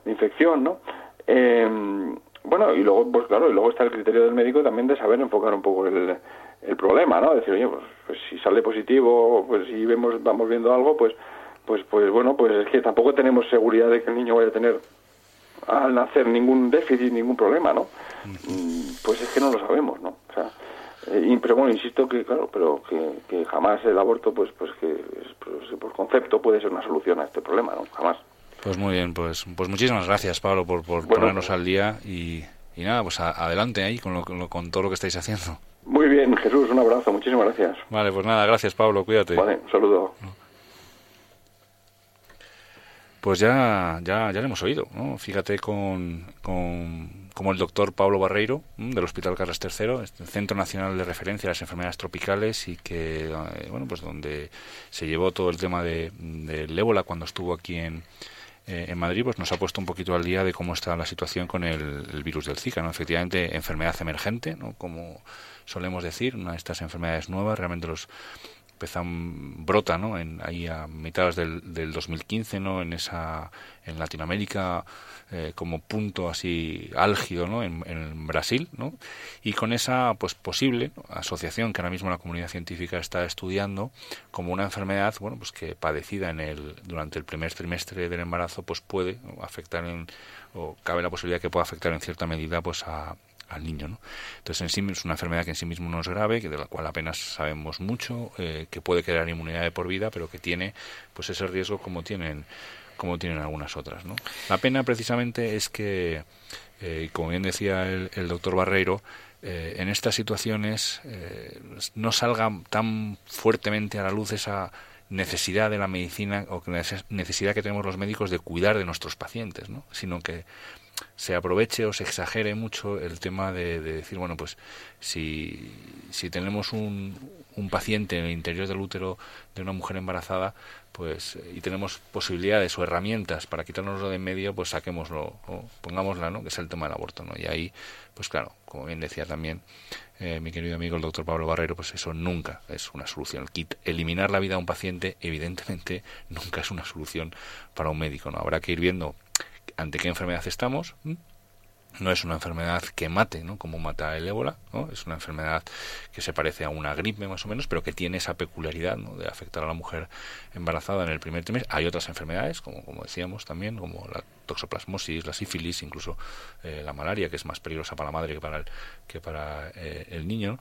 de infección, ¿no? Em, bueno, y luego, pues claro, y luego está el criterio del médico también de saber enfocar un poco el, el problema, ¿no? Decir, oye, pues, pues si sale positivo, pues si vemos, vamos viendo algo, pues, pues, pues bueno, pues es que tampoco tenemos seguridad de que el niño vaya a tener al nacer ningún déficit, ningún problema, ¿no? Mm, pues es que no lo sabemos, ¿no? O sea, eh, pero bueno, insisto que, claro, pero que, jamás el aborto, pues, pues que pues, por concepto puede ser una solución a este problema, ¿no? Jamás. Pues muy bien, pues, pues muchísimas gracias, Pablo, por, por ponernos al día y, y nada, pues adelante ahí con, lo, con todo lo que estáis haciendo. Muy bien, Jesús, un abrazo, muchísimas gracias. Vale, pues nada, gracias, Pablo, cuídate. Vale, un saludo. Pues ya, ya, ya lo hemos oído, ¿no? Fíjate con, con como el doctor Pablo Barreiro del Hospital Carlos III, el Centro Nacional de Referencia a las Enfermedades Tropicales y que, eh, bueno, pues donde se llevó todo el tema de, del ébola cuando estuvo aquí en, eh, en Madrid, pues nos ha puesto un poquito al día de cómo está la situación con el, el virus del Zika, ¿no? Efectivamente, enfermedad emergente, ¿no? Como solemos decir, una de estas enfermedades nuevas, realmente los empezan brota no en ahí a mitad del, del 2015 no en esa en Latinoamérica eh, como punto así álgido no en, en, Brasil no y con esa pues posible asociación que ahora mismo la comunidad científica está estudiando como una enfermedad bueno pues que padecida en el durante el primer trimestre del embarazo pues puede afectar en o cabe la posibilidad que pueda afectar en cierta medida pues a, al niño. ¿no? Entonces, en sí es una enfermedad que en sí mismo no es grave, que de la cual apenas sabemos mucho, eh, que puede crear inmunidad de por vida, pero que tiene pues ese riesgo como tienen como tienen algunas otras. ¿no? La pena precisamente es que, eh, como bien decía el, el doctor Barreiro, eh, en estas situaciones no salga tan fuertemente a la luz esa necesidad de la medicina o necesidad que tenemos los médicos de cuidar de nuestros pacientes, ¿no? sino que se aproveche o se exagere mucho el tema de, decir, bueno, pues si, si tenemos un, un, paciente en el interior del útero de una mujer embarazada, pues y tenemos posibilidades o herramientas para quitárnoslo de en medio, pues saquémoslo o pongámosla, ¿no? Que es el tema del aborto, ¿no? Y ahí, pues claro, como bien decía también eh, mi querido amigo el doctor Pablo Barrero, pues eso nunca es una solución. eliminar la vida a un paciente, evidentemente, nunca es una solución para un médico, ¿no? Habrá que ir viendo ante qué enfermedad estamos. No es una enfermedad que mate, ¿no? Como mata el ébola, ¿no? Es una enfermedad que se parece a una gripe más o menos, pero que tiene esa peculiaridad. De afectar a la mujer embarazada en el primer trimestre. Hay otras enfermedades, como, como decíamos también, como la toxoplasmosis, la sífilis, incluso eh, la malaria, que es más peligrosa para la madre que para el, que para, eh, el niño,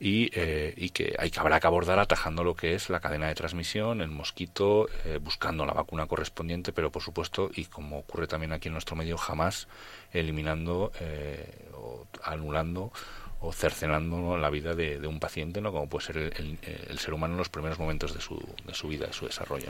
y, eh, y, que hay que habrá que abordar atajando lo que es la cadena de transmisión, el mosquito, buscando la vacuna correspondiente, pero por supuesto, y como ocurre también aquí en nuestro medio, jamás eliminando o anulando o cercenando la vida de, un paciente, ¿no? como puede ser el, el, ser humano en los primeros momentos de su, de su vida, de su desarrollo.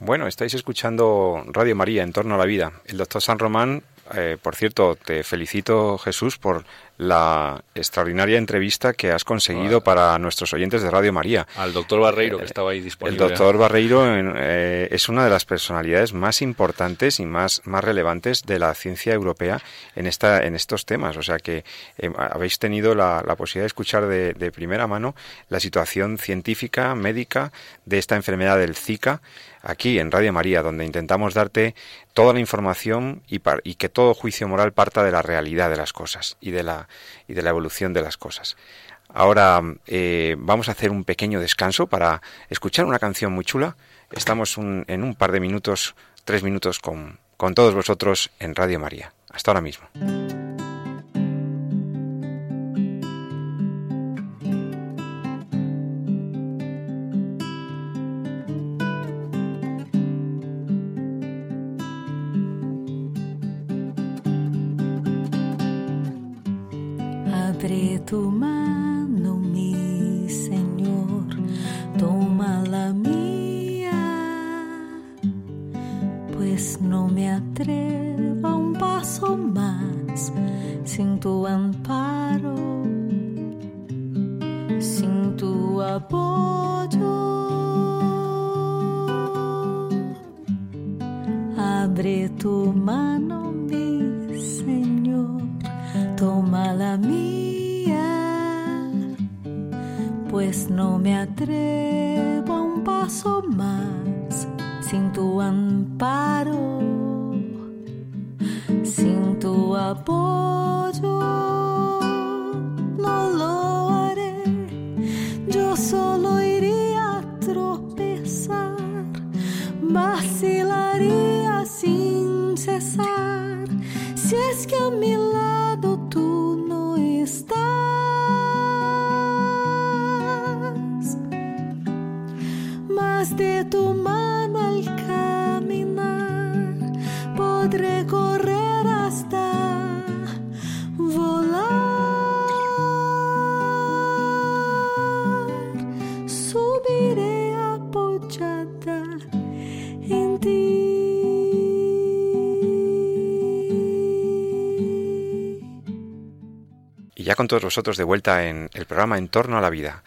Bueno, estáis escuchando Radio María en torno a la vida. El doctor San Román, eh, por cierto, te felicito Jesús por la extraordinaria entrevista que has conseguido para nuestros oyentes de Radio María. Al doctor Barreiro, que estaba ahí disponible. El doctor Barreiro eh, es una de las personalidades más importantes y más, más relevantes de la ciencia europea en, esta, en estos temas. O sea que eh, habéis tenido la, posibilidad de escuchar de, de primera mano la situación científica, médica de esta enfermedad del Zika aquí en Radio María, donde intentamos darte toda la información y, y, que todo juicio moral parta de la realidad de las cosas y de la, y de la evolución de las cosas. Ahora eh, vamos a hacer un pequeño descanso para escuchar una canción muy chula. Estamos en un par de minutos, tres minutos con, con todos vosotros en Radio María. Hasta ahora mismo. Con todos vosotros de vuelta en el programa En torno a la vida,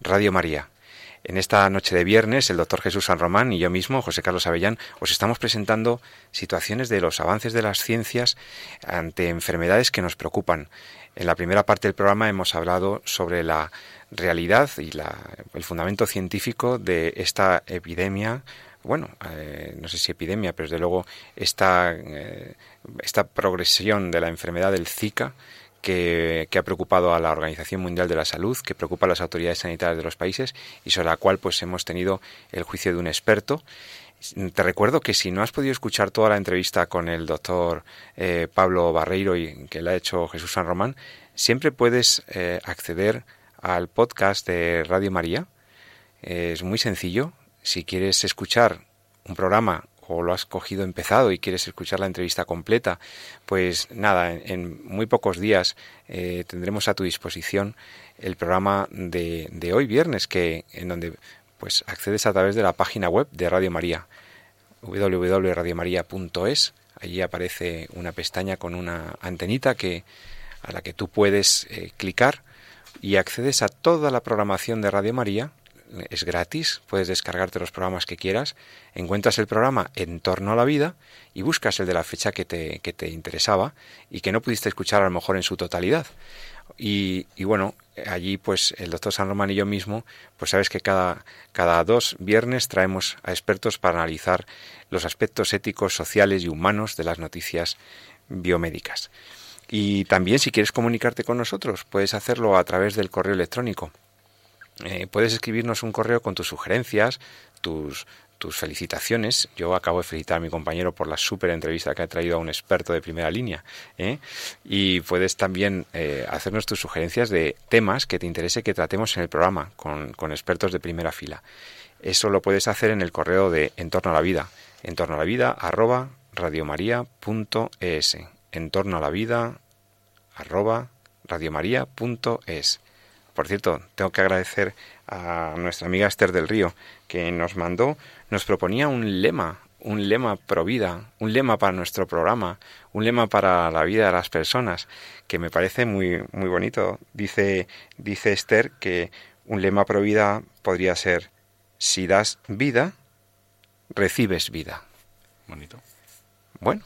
Radio María. En esta noche de viernes, el doctor Jesús San Román y yo mismo, José Carlos Avellán, os estamos presentando situaciones de los avances de las ciencias ante enfermedades que nos preocupan. En la primera parte del programa hemos hablado sobre la realidad y el fundamento científico de esta epidemia bueno, eh, no sé si epidemia, pero desde luego esta, eh, esta progresión de la enfermedad del Zika que, ha preocupado a la Organización Mundial de la Salud, que preocupa a las autoridades sanitarias de los países y sobre la cual pues hemos tenido el juicio de un experto. Te recuerdo que si no has podido escuchar toda la entrevista con el doctor eh, Pablo Barreiro y que le ha hecho Jesús San Román, siempre puedes eh, acceder al podcast de Radio María. es muy sencillo. Si quieres escuchar un programa o lo has cogido empezado y quieres escuchar la entrevista completa, pues nada, en, muy pocos días eh, tendremos a tu disposición el programa de, de, hoy viernes, que en donde pues accedes a través de la página web de Radio María, www.radiomaria.es. Allí aparece una pestaña con una antenita que a la que tú puedes eh, clicar y accedes a toda la programación de Radio María es gratis, puedes descargarte los programas que quieras, encuentras el programa en torno a la vida y buscas el de la fecha que te, que te interesaba y que no pudiste escuchar a lo mejor en su totalidad. Y, y, bueno, allí pues el doctor San Román y yo mismo, pues sabes que cada, cada dos viernes traemos a expertos para analizar los aspectos éticos, sociales y humanos de las noticias biomédicas. Y también si quieres comunicarte con nosotros, puedes hacerlo a través del correo electrónico eh, puedes escribirnos un correo con tus sugerencias, tus, tus felicitaciones. Yo acabo de felicitar a mi compañero por la súper entrevista que ha traído a un experto de primera línea. ¿eh? Y puedes también eh, hacernos tus sugerencias de temas que te interese que tratemos en el programa con, con, expertos de primera fila. Eso lo puedes hacer en el correo de Entorno a la Vida. Entorno a la Vida arroba radiomaria.es. Entorno a la Vida arroba radiomaria.es. Por cierto, tengo que agradecer a nuestra amiga Esther del Río, que nos mandó, nos proponía un lema un lema pro vida, un lema para nuestro programa, un lema para la vida de las personas, que me parece muy, muy bonito. Dice, dice Esther que un lema pro vida podría ser, si das vida, recibes vida. Bonito. Bueno,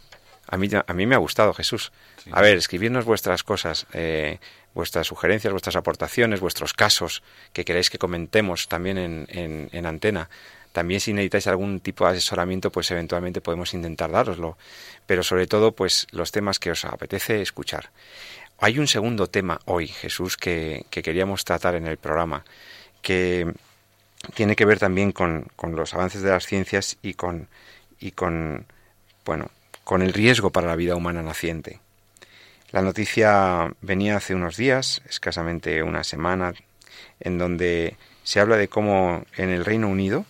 a mí, a mí me ha gustado, Jesús. A ver, escribirnos vuestras cosas, eh, vuestras sugerencias, vuestras aportaciones, vuestros casos que queréis que comentemos también en, en, en antena. También si necesitáis algún tipo de asesoramiento, pues eventualmente podemos intentar daroslo. Pero sobre todo, pues los temas que os apetece escuchar. Hay un segundo tema hoy, Jesús, que, que queríamos tratar en el programa, que tiene que ver también con, con los avances de las ciencias y con, y con, bueno, con el riesgo para la vida humana naciente. La noticia venía hace unos días, escasamente una semana, en donde se habla de cómo en el Reino Unido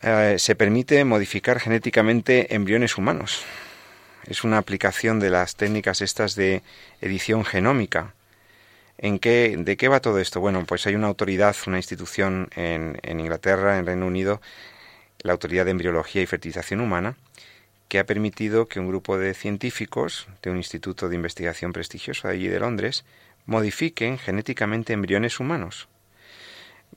eh, se permite modificar genéticamente embriones humanos. Es una aplicación de las técnicas estas de edición genómica. ¿En qué, ¿De qué va todo esto? Bueno, pues hay una autoridad, una institución en, en Inglaterra, en Reino Unido, la Autoridad de Embriología y Fertilización Humana, que ha permitido que un grupo de científicos de un instituto de investigación prestigioso de allí de Londres modifiquen genéticamente embriones humanos.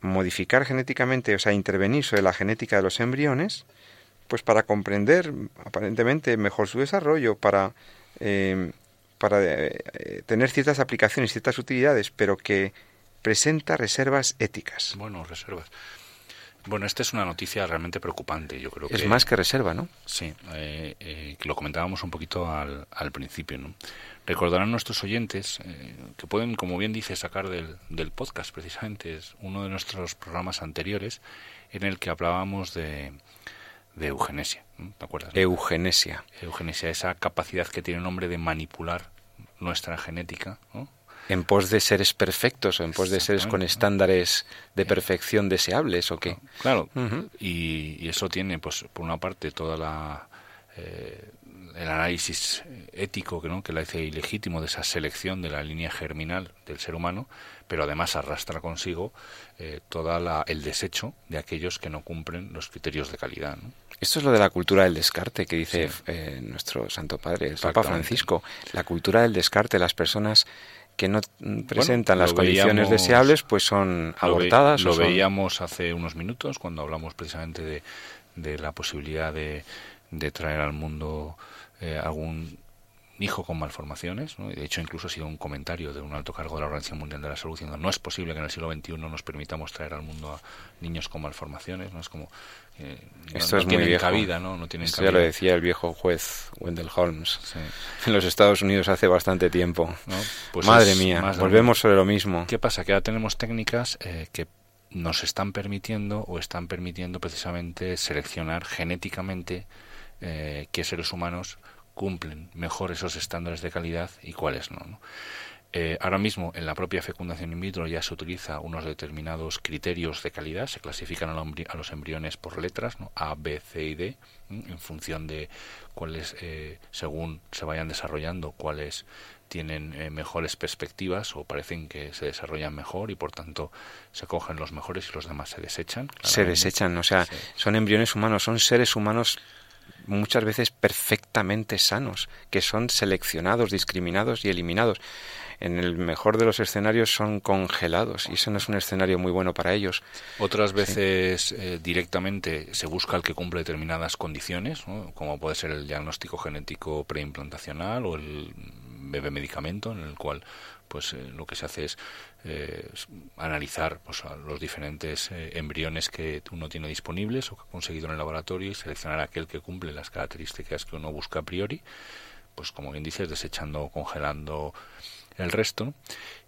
Modificar genéticamente, o sea, intervenir sobre la genética de los embriones, pues para comprender aparentemente mejor su desarrollo, para, eh, para eh, tener ciertas aplicaciones, ciertas utilidades, pero que presenta reservas éticas. Bueno, reservas. Bueno, esta es una noticia realmente preocupante. Yo creo es que, más que reserva, ¿no? Sí, eh, eh, lo comentábamos un poquito al, al principio. ¿no? Recordarán nuestros oyentes eh, que pueden, como bien dice, sacar del, del podcast, precisamente, es uno de nuestros programas anteriores en el que hablábamos de, de eugenesia. ¿no? ¿Te acuerdas? Eugenesia. Eugenesia, esa capacidad que tiene el hombre de manipular nuestra genética, ¿no? En pos de seres perfectos o en pos de seres con estándares de perfección deseables o qué. Claro, uh -huh. y, y, eso tiene, pues, por una parte, toda la eh, el análisis ético que no que la hace ilegítimo de esa selección de la línea germinal del ser humano, pero además arrastra consigo eh, toda la, el desecho de aquellos que no cumplen los criterios de calidad. ¿no? Esto es lo de la cultura del descarte que dice sí. eh, nuestro Santo Padre, el Papa Francisco. La cultura del descarte, las personas que no presentan bueno, las condiciones veíamos, deseables, pues son abortadas. Lo, ve, lo son... veíamos hace unos minutos cuando hablamos precisamente de, de la posibilidad de, de, traer al mundo eh, algún hijo con malformaciones. ¿no? De hecho, incluso ha sido un comentario de un alto cargo de la Organización Mundial de la Salud diciendo no es posible que en el siglo XXI nos permitamos traer al mundo a niños con malformaciones. ¿no? Es como eh, Esto no es tienen muy viejo. cabida, ¿no? No tienen Esto cabida. ya lo decía el viejo juez Wendell Holmes sí. en los Estados Unidos hace bastante tiempo. Pues Madre mía, volvemos sobre lo mismo. ¿Qué pasa? Que ahora tenemos técnicas eh, que nos están permitiendo o están permitiendo precisamente seleccionar genéticamente eh, qué seres humanos cumplen mejor esos estándares de calidad y cuáles no. ¿no? Eh, ahora mismo en la propia fecundación in vitro ya se utiliza unos determinados criterios de calidad, se clasifican a, los embriones por letras, ¿no? A, B, C y D, en función de cuáles, eh, según se vayan desarrollando, cuáles tienen eh, mejores perspectivas o parecen que se desarrollan mejor y por tanto se cogen los mejores y los demás se desechan. Se desechan, o sea, sí. son embriones humanos, son seres humanos muchas veces perfectamente sanos, que son seleccionados, discriminados y eliminados. En el mejor de los escenarios son congelados y eso no es un escenario muy bueno para ellos. Otras veces sí. eh, directamente se busca el que cumple determinadas condiciones, ¿no? como puede ser el diagnóstico genético preimplantacional o el bebé medicamento, en el cual pues eh, lo que se hace es eh, analizar pues, los diferentes eh, embriones que uno tiene disponibles o que ha conseguido en el laboratorio y seleccionar aquel que cumple las características que uno busca a priori, pues como bien dices, desechando, congelando el resto ¿no?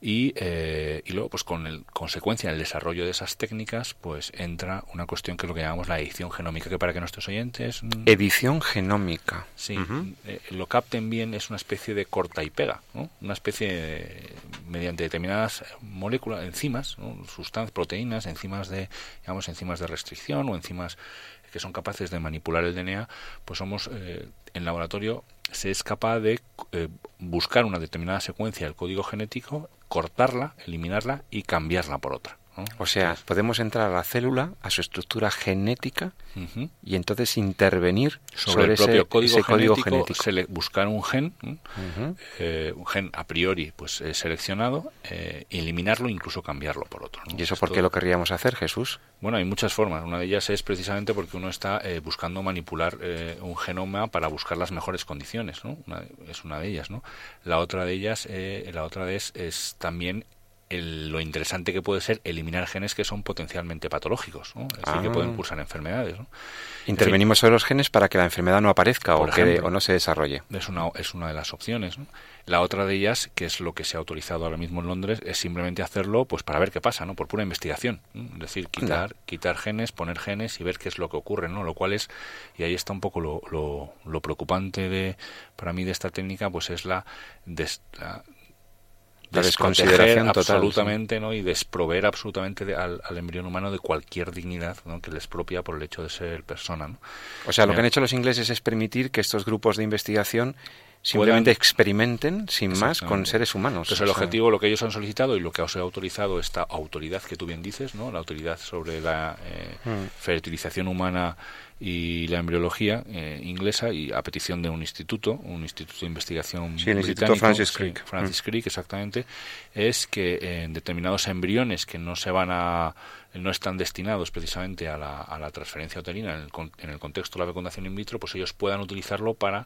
y, eh, y luego pues con el, consecuencia en el desarrollo de esas técnicas pues entra una cuestión que es lo que llamamos la edición genómica que para que nuestros oyentes edición genómica sí uh -huh. eh, lo capten bien es una especie de corta y pega ¿no? una especie de, mediante determinadas moléculas enzimas ¿no? sustancias proteínas enzimas de digamos enzimas de restricción o enzimas que son capaces de manipular el DNA pues somos eh, en laboratorio se es capaz de eh, buscar una determinada secuencia del código genético, cortarla, eliminarla y cambiarla por otra. O sea, podemos entrar a la célula, a su estructura genética y entonces intervenir sobre, el propio ese, código, ese código genético, buscar un gen, eh, un gen a priori pues eh, seleccionado, eh, eliminarlo, incluso cambiarlo por otro. ¿no? ¿Y eso Esto- por qué lo querríamos hacer, Jesús? Bueno, hay muchas formas. Una de ellas es precisamente porque uno está eh, buscando manipular un genoma para buscar las mejores condiciones, ¿no? Una- es una de ellas, ¿no? La otra de ellas, eh, la otra es, es también el- lo interesante que puede ser eliminar genes que son potencialmente patológicos, ¿no? Es decir, que Ah. pueden cursar enfermedades, ¿no? Intervenimos sobre los genes para que la enfermedad no aparezca o, o no se desarrolle. Es una, es una de las opciones. ¿no? La otra de ellas, que es lo que se ha autorizado ahora mismo en Londres, es simplemente hacerlo pues para ver qué pasa, ¿no? por pura investigación. Es decir, quitar, quitar genes, poner genes y ver qué es lo que ocurre. ¿no? Lo cual es, y ahí está un poco lo, lo, lo preocupante de, para mí de esta técnica, pues es la, des- la La desconsideración total, absolutamente ¿no? y desproveer absolutamente de- al, al embrión humano de cualquier dignidad ¿no? que les propia por el hecho de ser persona. ¿no? O sea, lo que han hecho los ingleses es permitir que estos grupos de investigación simplemente Puedan- experimenten sin más con seres humanos. Entonces el sea, objetivo, lo que ellos han solicitado y lo que os he autorizado esta autoridad que tú bien dices, ¿no? La autoridad sobre la eh, Mm. fertilización humana y la embriología eh, inglesa y a petición de un instituto, un instituto de investigación Sí, el Instituto británico, Francis sí, Crick. Francis Mm. Crick, exactamente, es que en determinados embriones que no se van a no están destinados precisamente a la, a la transferencia uterina en el, en el contexto de la fecundación in vitro, pues ellos puedan utilizarlo para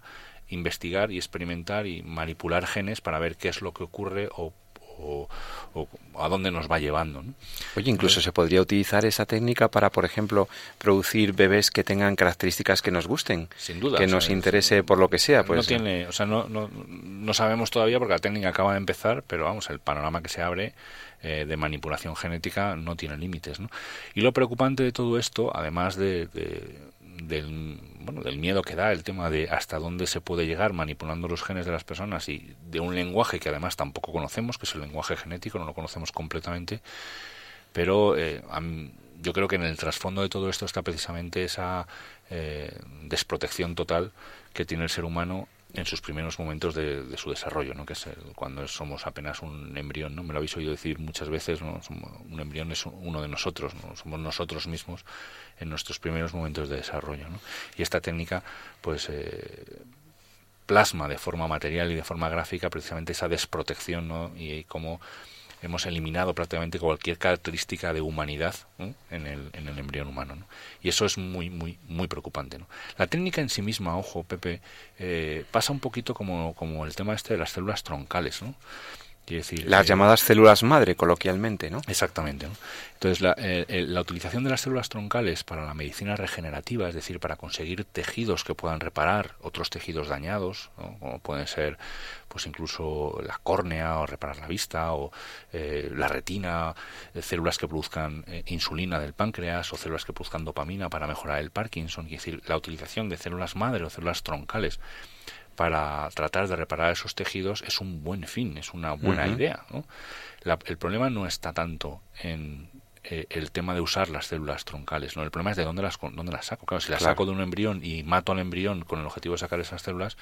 investigar y experimentar y manipular genes para ver qué es lo que ocurre o, o- o a dónde nos va llevando. ¿no? Oye, incluso se podría utilizar esa técnica para, por ejemplo, producir bebés que tengan características que nos gusten, Sin duda. que o sea, nos es- interese por lo que sea. Pues, no tiene, o sea, no, no, no sabemos todavía porque la técnica acaba de empezar, pero vamos, el panorama que se abre eh, de manipulación genética no tiene límites, ¿no? Y lo preocupante de todo esto, además de, de- del, bueno, del miedo que da el tema de hasta dónde se puede llegar manipulando los genes de las personas y de un lenguaje que además tampoco conocemos, que es el lenguaje genético, no lo conocemos completamente, pero eh, yo creo que en el trasfondo de todo esto está precisamente esa eh, desprotección total que tiene el ser humano en sus primeros momentos de, de su desarrollo, ¿no? que es el- cuando somos apenas un embrión, ¿no? me lo habéis oído decir muchas veces, ¿no? Un embrión es uno de nosotros, ¿no? somos nosotros mismos en nuestros primeros momentos de desarrollo. ¿no? Y esta técnica, pues, eh, plasma de forma material y de forma gráfica precisamente esa desprotección ¿no? y cómo hemos eliminado prácticamente cualquier característica de humanidad en, el, en el embrión humano. ¿no? Y eso es muy, muy, muy preocupante. ¿no? La técnica en sí misma, ojo, Pepe, eh, pasa un poquito como, como el tema este de las células troncales. ¿no? Decir, Las eh, llamadas células madre, coloquialmente, ¿no? Exactamente. ¿no? Entonces, la, eh, eh, la utilización de las células troncales para la medicina regenerativa, es decir, para conseguir tejidos que puedan reparar otros tejidos dañados, ¿no? como pueden ser, pues incluso la córnea o reparar la vista o eh, la retina, células que produzcan insulina del páncreas o células que produzcan dopamina para mejorar el Parkinson, es decir, la utilización de células madre o células troncales para tratar de reparar esos tejidos es un buen fin, es una buena idea. ¿no? La- el problema no está tanto en eh, el tema de usar las células troncales, ¿no? El problema es de dónde las, dónde las saco. Claro, si las Claro. saco de un embrión y mato al embrión con el objetivo de sacar esas células,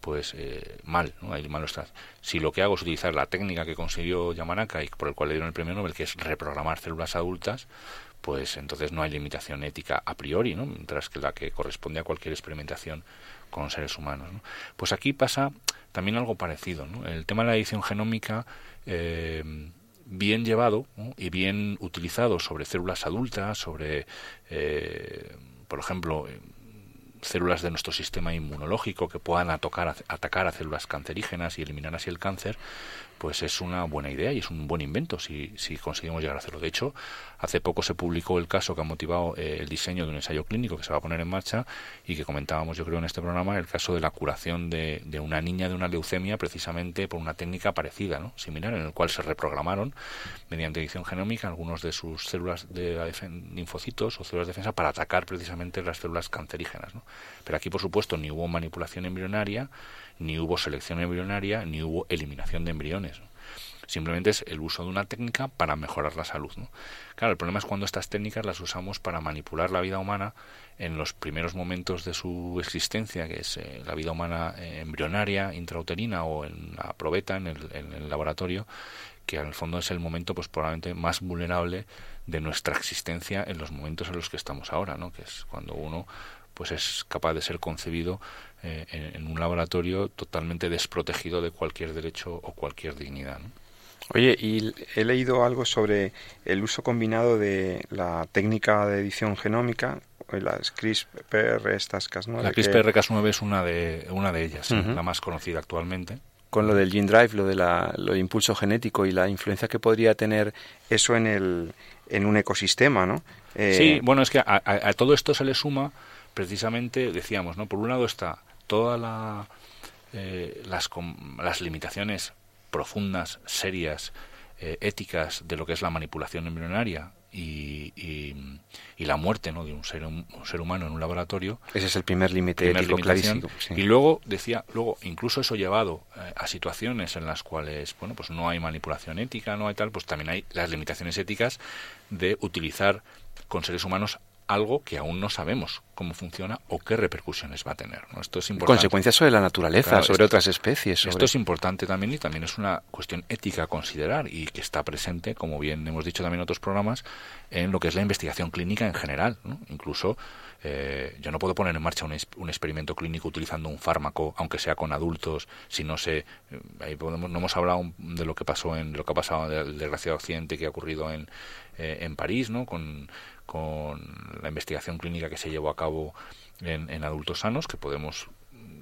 pues eh, mal, ¿no? Ahí mal está. Si lo que hago es utilizar la técnica que consiguió Yamanaka y por el cual le dieron el premio Nobel, que es reprogramar células adultas, pues entonces no hay limitación ética a priori, ¿no? Mientras que la que corresponde a cualquier experimentación con seres humanos. ¿no? Pues aquí pasa también algo parecido. ¿no? El tema de la edición genómica, eh, bien llevado y bien utilizado sobre células adultas, sobre, eh, por ejemplo, células de nuestro sistema inmunológico que puedan atacar a células cancerígenas y eliminar así el cáncer, pues es una buena idea y es un buen invento si, si conseguimos llegar a hacerlo. De hecho, hace poco se publicó el caso que ha motivado eh, el diseño de un ensayo clínico que se va a poner en marcha y que comentábamos yo creo en este programa, el caso de la curación de, de una niña de una leucemia precisamente por una técnica parecida, ¿no? similar, en el cual se reprogramaron mediante edición genómica algunos de sus células de linfocitos o células de defensa para atacar precisamente las células cancerígenas. ¿no? Pero aquí, por supuesto, ni hubo manipulación embrionaria, ni hubo selección embrionaria, ni hubo eliminación de embriones. Simplemente es el uso de una técnica para mejorar la salud. Claro, el problema es cuando estas técnicas las usamos para manipular la vida humana en los primeros momentos de su existencia, que es eh, la vida humana eh, embrionaria, intrauterina o en la probeta, en el, en el laboratorio, que en el fondo es el momento pues probablemente más vulnerable de nuestra existencia en los momentos en los que estamos ahora, ¿no? que es cuando uno pues es capaz de ser concebido eh, en, un laboratorio totalmente desprotegido de cualquier derecho o cualquier dignidad. Oye, y he leído algo sobre el uso combinado de la técnica de edición genómica, las CRISPR, estas ¿no? La CRISPR-Cas9 es una de, una de ellas, la más conocida actualmente. Con lo del gene drive, lo, de la, lo del impulso genético y la influencia que podría tener eso en, el, en un ecosistema, ¿no? Eh, sí, bueno, es que a, todo esto se le suma precisamente, decíamos, ¿no? Por un lado está todas la, eh, las, las limitaciones profundas, serias, eh, éticas de lo que es la manipulación embrionaria y, y, la muerte ¿no? de un ser, un, ser humano en un laboratorio. Ese es el primer límite ético clarísimo. Y luego decía, luego incluso eso llevado eh, a situaciones en las cuales bueno pues no hay manipulación ética, no hay tal, pues también hay las limitaciones éticas de utilizar con seres humanos algo que aún no sabemos cómo funciona o qué repercusiones va a tener. ¿no? Esto es importante. Consecuencias sobre la naturaleza, sobre otras especies. Esto es importante también y también es una cuestión ética a considerar y que está presente, como bien hemos dicho también en otros programas, en lo que es la investigación clínica en general. Incluso eh, yo no puedo poner en marcha un, un, experimento clínico utilizando un fármaco, aunque sea con adultos, si no sé. Eh, ahí podemos, no hemos hablado de lo que pasó en lo que ha pasado del desgraciado accidente que ha ocurrido en, eh, en París, ¿no? Con, con la investigación clínica que se llevó a cabo en, adultos sanos, que podemos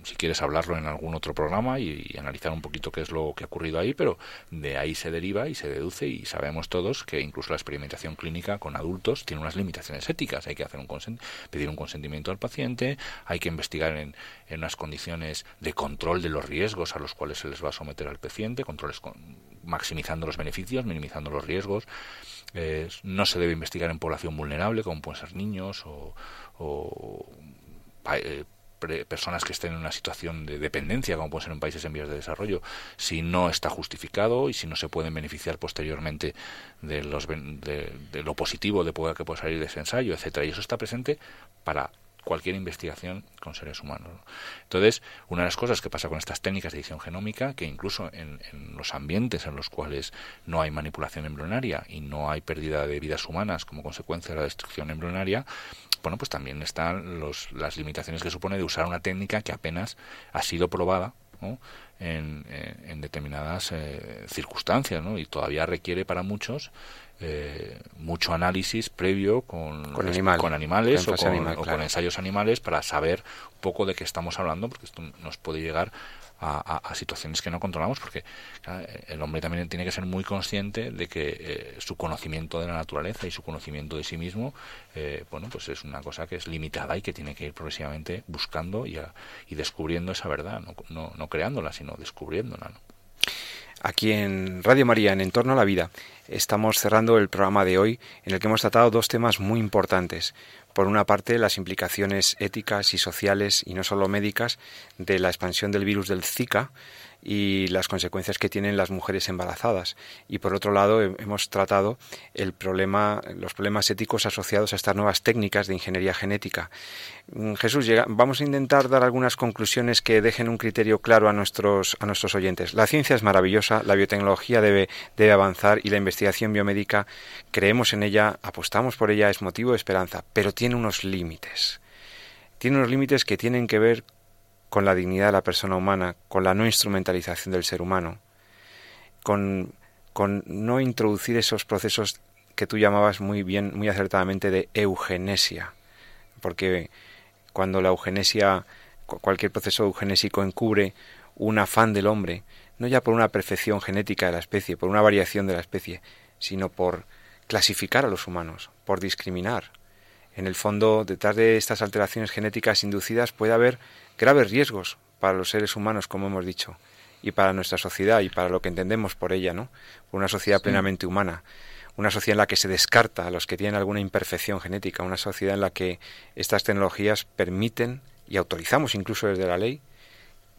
si quieres hablarlo en algún otro programa y, analizar un poquito qué es lo que ha ocurrido ahí, pero de ahí se deriva y se deduce y sabemos todos que incluso la experimentación clínica con adultos tiene unas limitaciones éticas. Hay que hacer un pedir un consentimiento al paciente, hay que investigar en, en, unas condiciones de control de los riesgos a los cuales se les va a someter al paciente, controles con, maximizando los beneficios, minimizando los riesgos no se debe investigar en población vulnerable, como pueden ser niños o, eh, personas que estén en una situación de dependencia, como pueden ser en países en vías de desarrollo, si no está justificado y si no se pueden beneficiar posteriormente de, los, de, lo positivo de poder que pueda salir de ese ensayo, etcétera. Y eso está presente para cualquier investigación con seres humanos. Entonces, una de las cosas que pasa con estas técnicas de edición genómica, que incluso en, los ambientes en los cuales no hay manipulación embrionaria y no hay pérdida de vidas humanas como consecuencia de la destrucción embrionaria, bueno, pues también están los, las limitaciones que supone de usar una técnica que apenas ha sido probada en, en, determinadas eh, circunstancias ¿no? y todavía requiere para muchos eh, mucho análisis previo con, con, animales o, con, ensayos animales para saber un poco de qué estamos hablando, porque esto nos puede llegar a, situaciones que no controlamos, porque el hombre también tiene que ser muy consciente de que eh, su conocimiento de la naturaleza y su conocimiento de sí mismo, eh, bueno, pues es una cosa que es limitada y que tiene que ir progresivamente buscando y, y descubriendo esa verdad, no, no, no creándola, sino descubriéndola. ¿no? Aquí en Radio María, en Entorno a la Vida, estamos cerrando el programa de hoy en el que hemos tratado dos temas muy importantes. Por una parte, las implicaciones éticas y sociales, y no solo médicas, de la expansión del virus del Zika, y las consecuencias que tienen las mujeres embarazadas. Y por otro lado, hemos tratado el problema, los problemas éticos asociados a estas nuevas técnicas de ingeniería genética. Mm, Jesús, vamos a intentar dar algunas conclusiones que dejen un criterio claro a nuestros, a nuestros oyentes. La ciencia es maravillosa, la biotecnología debe, debe avanzar y la investigación biomédica, creemos en ella, apostamos por ella, es motivo de esperanza, pero tiene unos límites. Tiene unos límites que tienen que ver con la dignidad de la persona humana, con la no instrumentalización del ser humano, con, con no introducir esos procesos que tú llamabas muy bien, muy acertadamente de eugenesia, porque cuando la eugenesia, cualquier proceso eugenésico encubre un afán del hombre, no ya por una perfección genética de la especie, por una variación de la especie, sino por clasificar a los humanos, por discriminar. En el fondo, detrás de estas alteraciones genéticas inducidas puede haber graves riesgos para los seres humanos, como hemos dicho, y para nuestra sociedad y para lo que entendemos por ella, ¿no? una sociedad plenamente humana, una sociedad en la que se descarta a los que tienen alguna imperfección genética, una sociedad en la que estas tecnologías permiten y autorizamos incluso desde la ley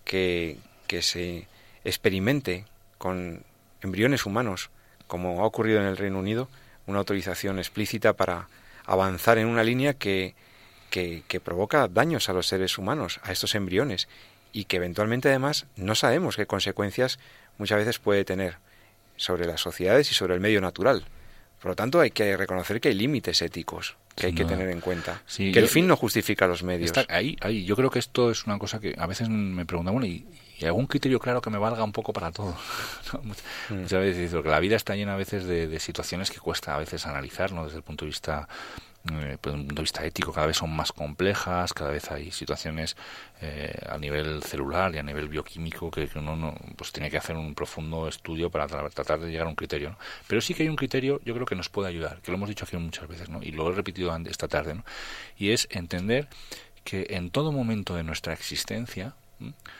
que, que se experimente con embriones humanos, como ha ocurrido en el Reino Unido, una autorización explícita para avanzar en una línea que que, provoca daños a los seres humanos, a estos embriones, y que eventualmente además no sabemos qué consecuencias muchas veces puede tener. sobre las sociedades y sobre el medio natural. Por lo tanto, hay que reconocer que hay límites éticos que hay que tener en cuenta. que el fin no justifica los medios. ahí, ahí. Yo creo que esto es una cosa que a veces me preguntan, bueno, ¿y, algún criterio claro que me valga un poco para todo? Mm. Muchas veces digo que la vida está llena a veces de, de situaciones que cuesta a veces analizar, ¿no? Desde el punto de vista eh, pues, desde un punto de vista ético cada vez son más complejas, cada vez hay situaciones eh, a nivel celular y a nivel bioquímico que, uno no, pues tiene que hacer un profundo estudio para tratar de llegar a un criterio. Pero sí que hay un criterio, yo creo que nos puede ayudar, que lo hemos dicho aquí muchas veces, ¿no? y lo he repetido esta tarde, ¿no? y es entender que en todo momento de nuestra existencia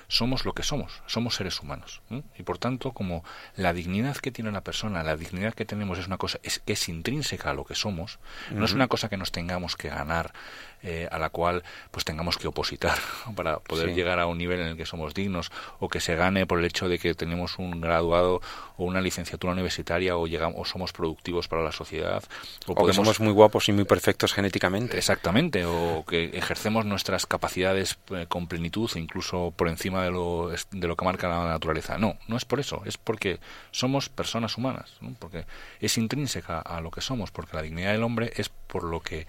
somos lo que somos, somos seres humanos. Y por tanto, como la dignidad que tiene una persona, la dignidad que tenemos es una cosa es, que es intrínseca a lo que somos, no es una cosa que nos tengamos que ganar eh, a la cual pues tengamos que opositar para poder llegar a un nivel en el que somos dignos o que se gane por el hecho de que tenemos un graduado o una licenciatura universitaria o llegamos o somos productivos para la sociedad o, que somos muy guapos y muy perfectos genéticamente. Exactamente o que ejercemos nuestras capacidades eh, con plenitud e incluso por encima de lo de lo que marca la naturaleza. No no es por eso es porque somos personas humanas porque es intrínseca a lo que somos porque la dignidad del hombre es por lo que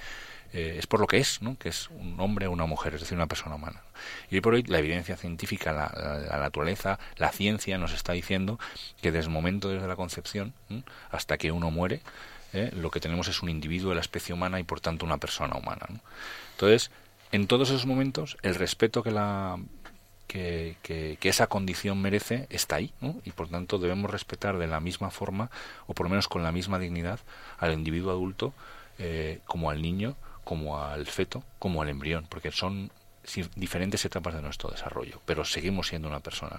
eh, es por lo que es, ¿no? que es un hombre o una mujer, es decir, una persona humana. Y por hoy la evidencia científica, la, naturaleza, la ciencia nos está diciendo que desde el momento desde la concepción hasta que uno muere, ¿eh? lo que tenemos es un individuo de la especie humana y por tanto una persona humana. Entonces, en todos esos momentos, el respeto que la que, que, esa condición merece está ahí, y por tanto debemos respetar de la misma forma, o por lo menos con la misma dignidad, al individuo adulto eh, como al niño como al feto, como al embrión, porque son diferentes etapas de nuestro desarrollo, pero seguimos siendo una persona.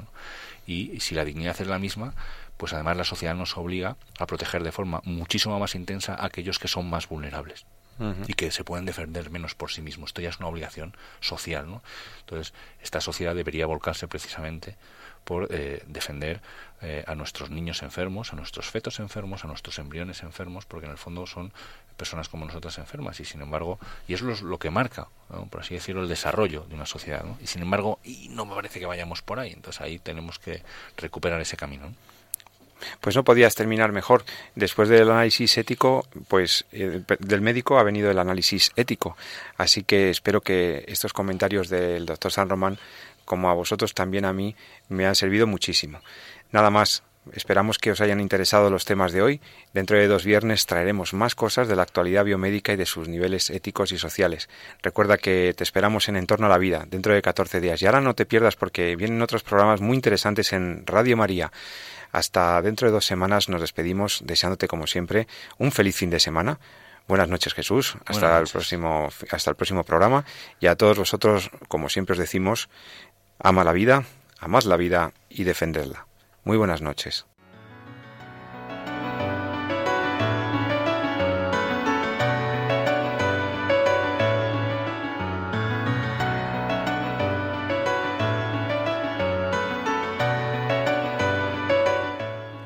Y si la dignidad es la misma, pues además la sociedad nos obliga a proteger de forma muchísimo más intensa a aquellos que son más vulnerables y que se pueden defender menos por sí mismos. Esto ya es una obligación social. ¿no? Entonces, esta sociedad debería volcarse precisamente por eh, defender eh, a nuestros niños enfermos, a nuestros fetos enfermos, a nuestros embriones enfermos, porque en el fondo son personas como nosotras enfermas y sin embargo, y eso es lo que marca, por así decirlo, el desarrollo de una sociedad. Y sin embargo, y no me parece que vayamos por ahí, entonces ahí tenemos que recuperar ese camino. Pues no podías terminar mejor. Después del análisis ético, pues eh, del médico ha venido el análisis ético. Así que espero que estos comentarios del doctor San Román, como a vosotros también a mí, me han servido muchísimo. Nada más. Esperamos que os hayan interesado los temas de hoy. Dentro de dos viernes traeremos más cosas de la actualidad biomédica y de sus niveles éticos y sociales. Recuerda que te esperamos en Entorno a la Vida dentro de 14 días. Y ahora no te pierdas porque vienen otros programas muy interesantes en Radio María. Hasta dentro de dos semanas nos despedimos deseándote como siempre un feliz fin de semana. Buenas noches Jesús, hasta el próximo hasta el próximo programa y a todos vosotros, como siempre os decimos, ama la vida, amad la vida y defendedla. Muy buenas noches.